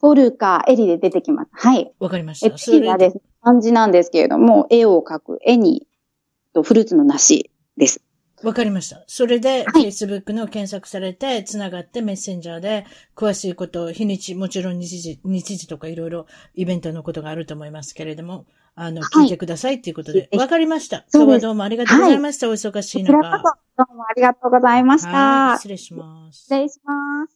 フォルカ、エリで出てきます。はい。わかりましえ、た。次はですね、漢字なんですけれども、絵を描く絵に、とフルーツの梨です。わかりました。それで、はい Facebook の検索されて、つながってメッセンジャーで、詳しいこと、日にち、もちろん日時、日時とかいろいろイベントのことがあると思いますけれども、あの、はい聞いてくださいっていうことで。えわかりました。今日はどうもありがとうございました。お忙しいこちらこ中。そ、どうもありがとうございました。はい、失礼します。失礼します。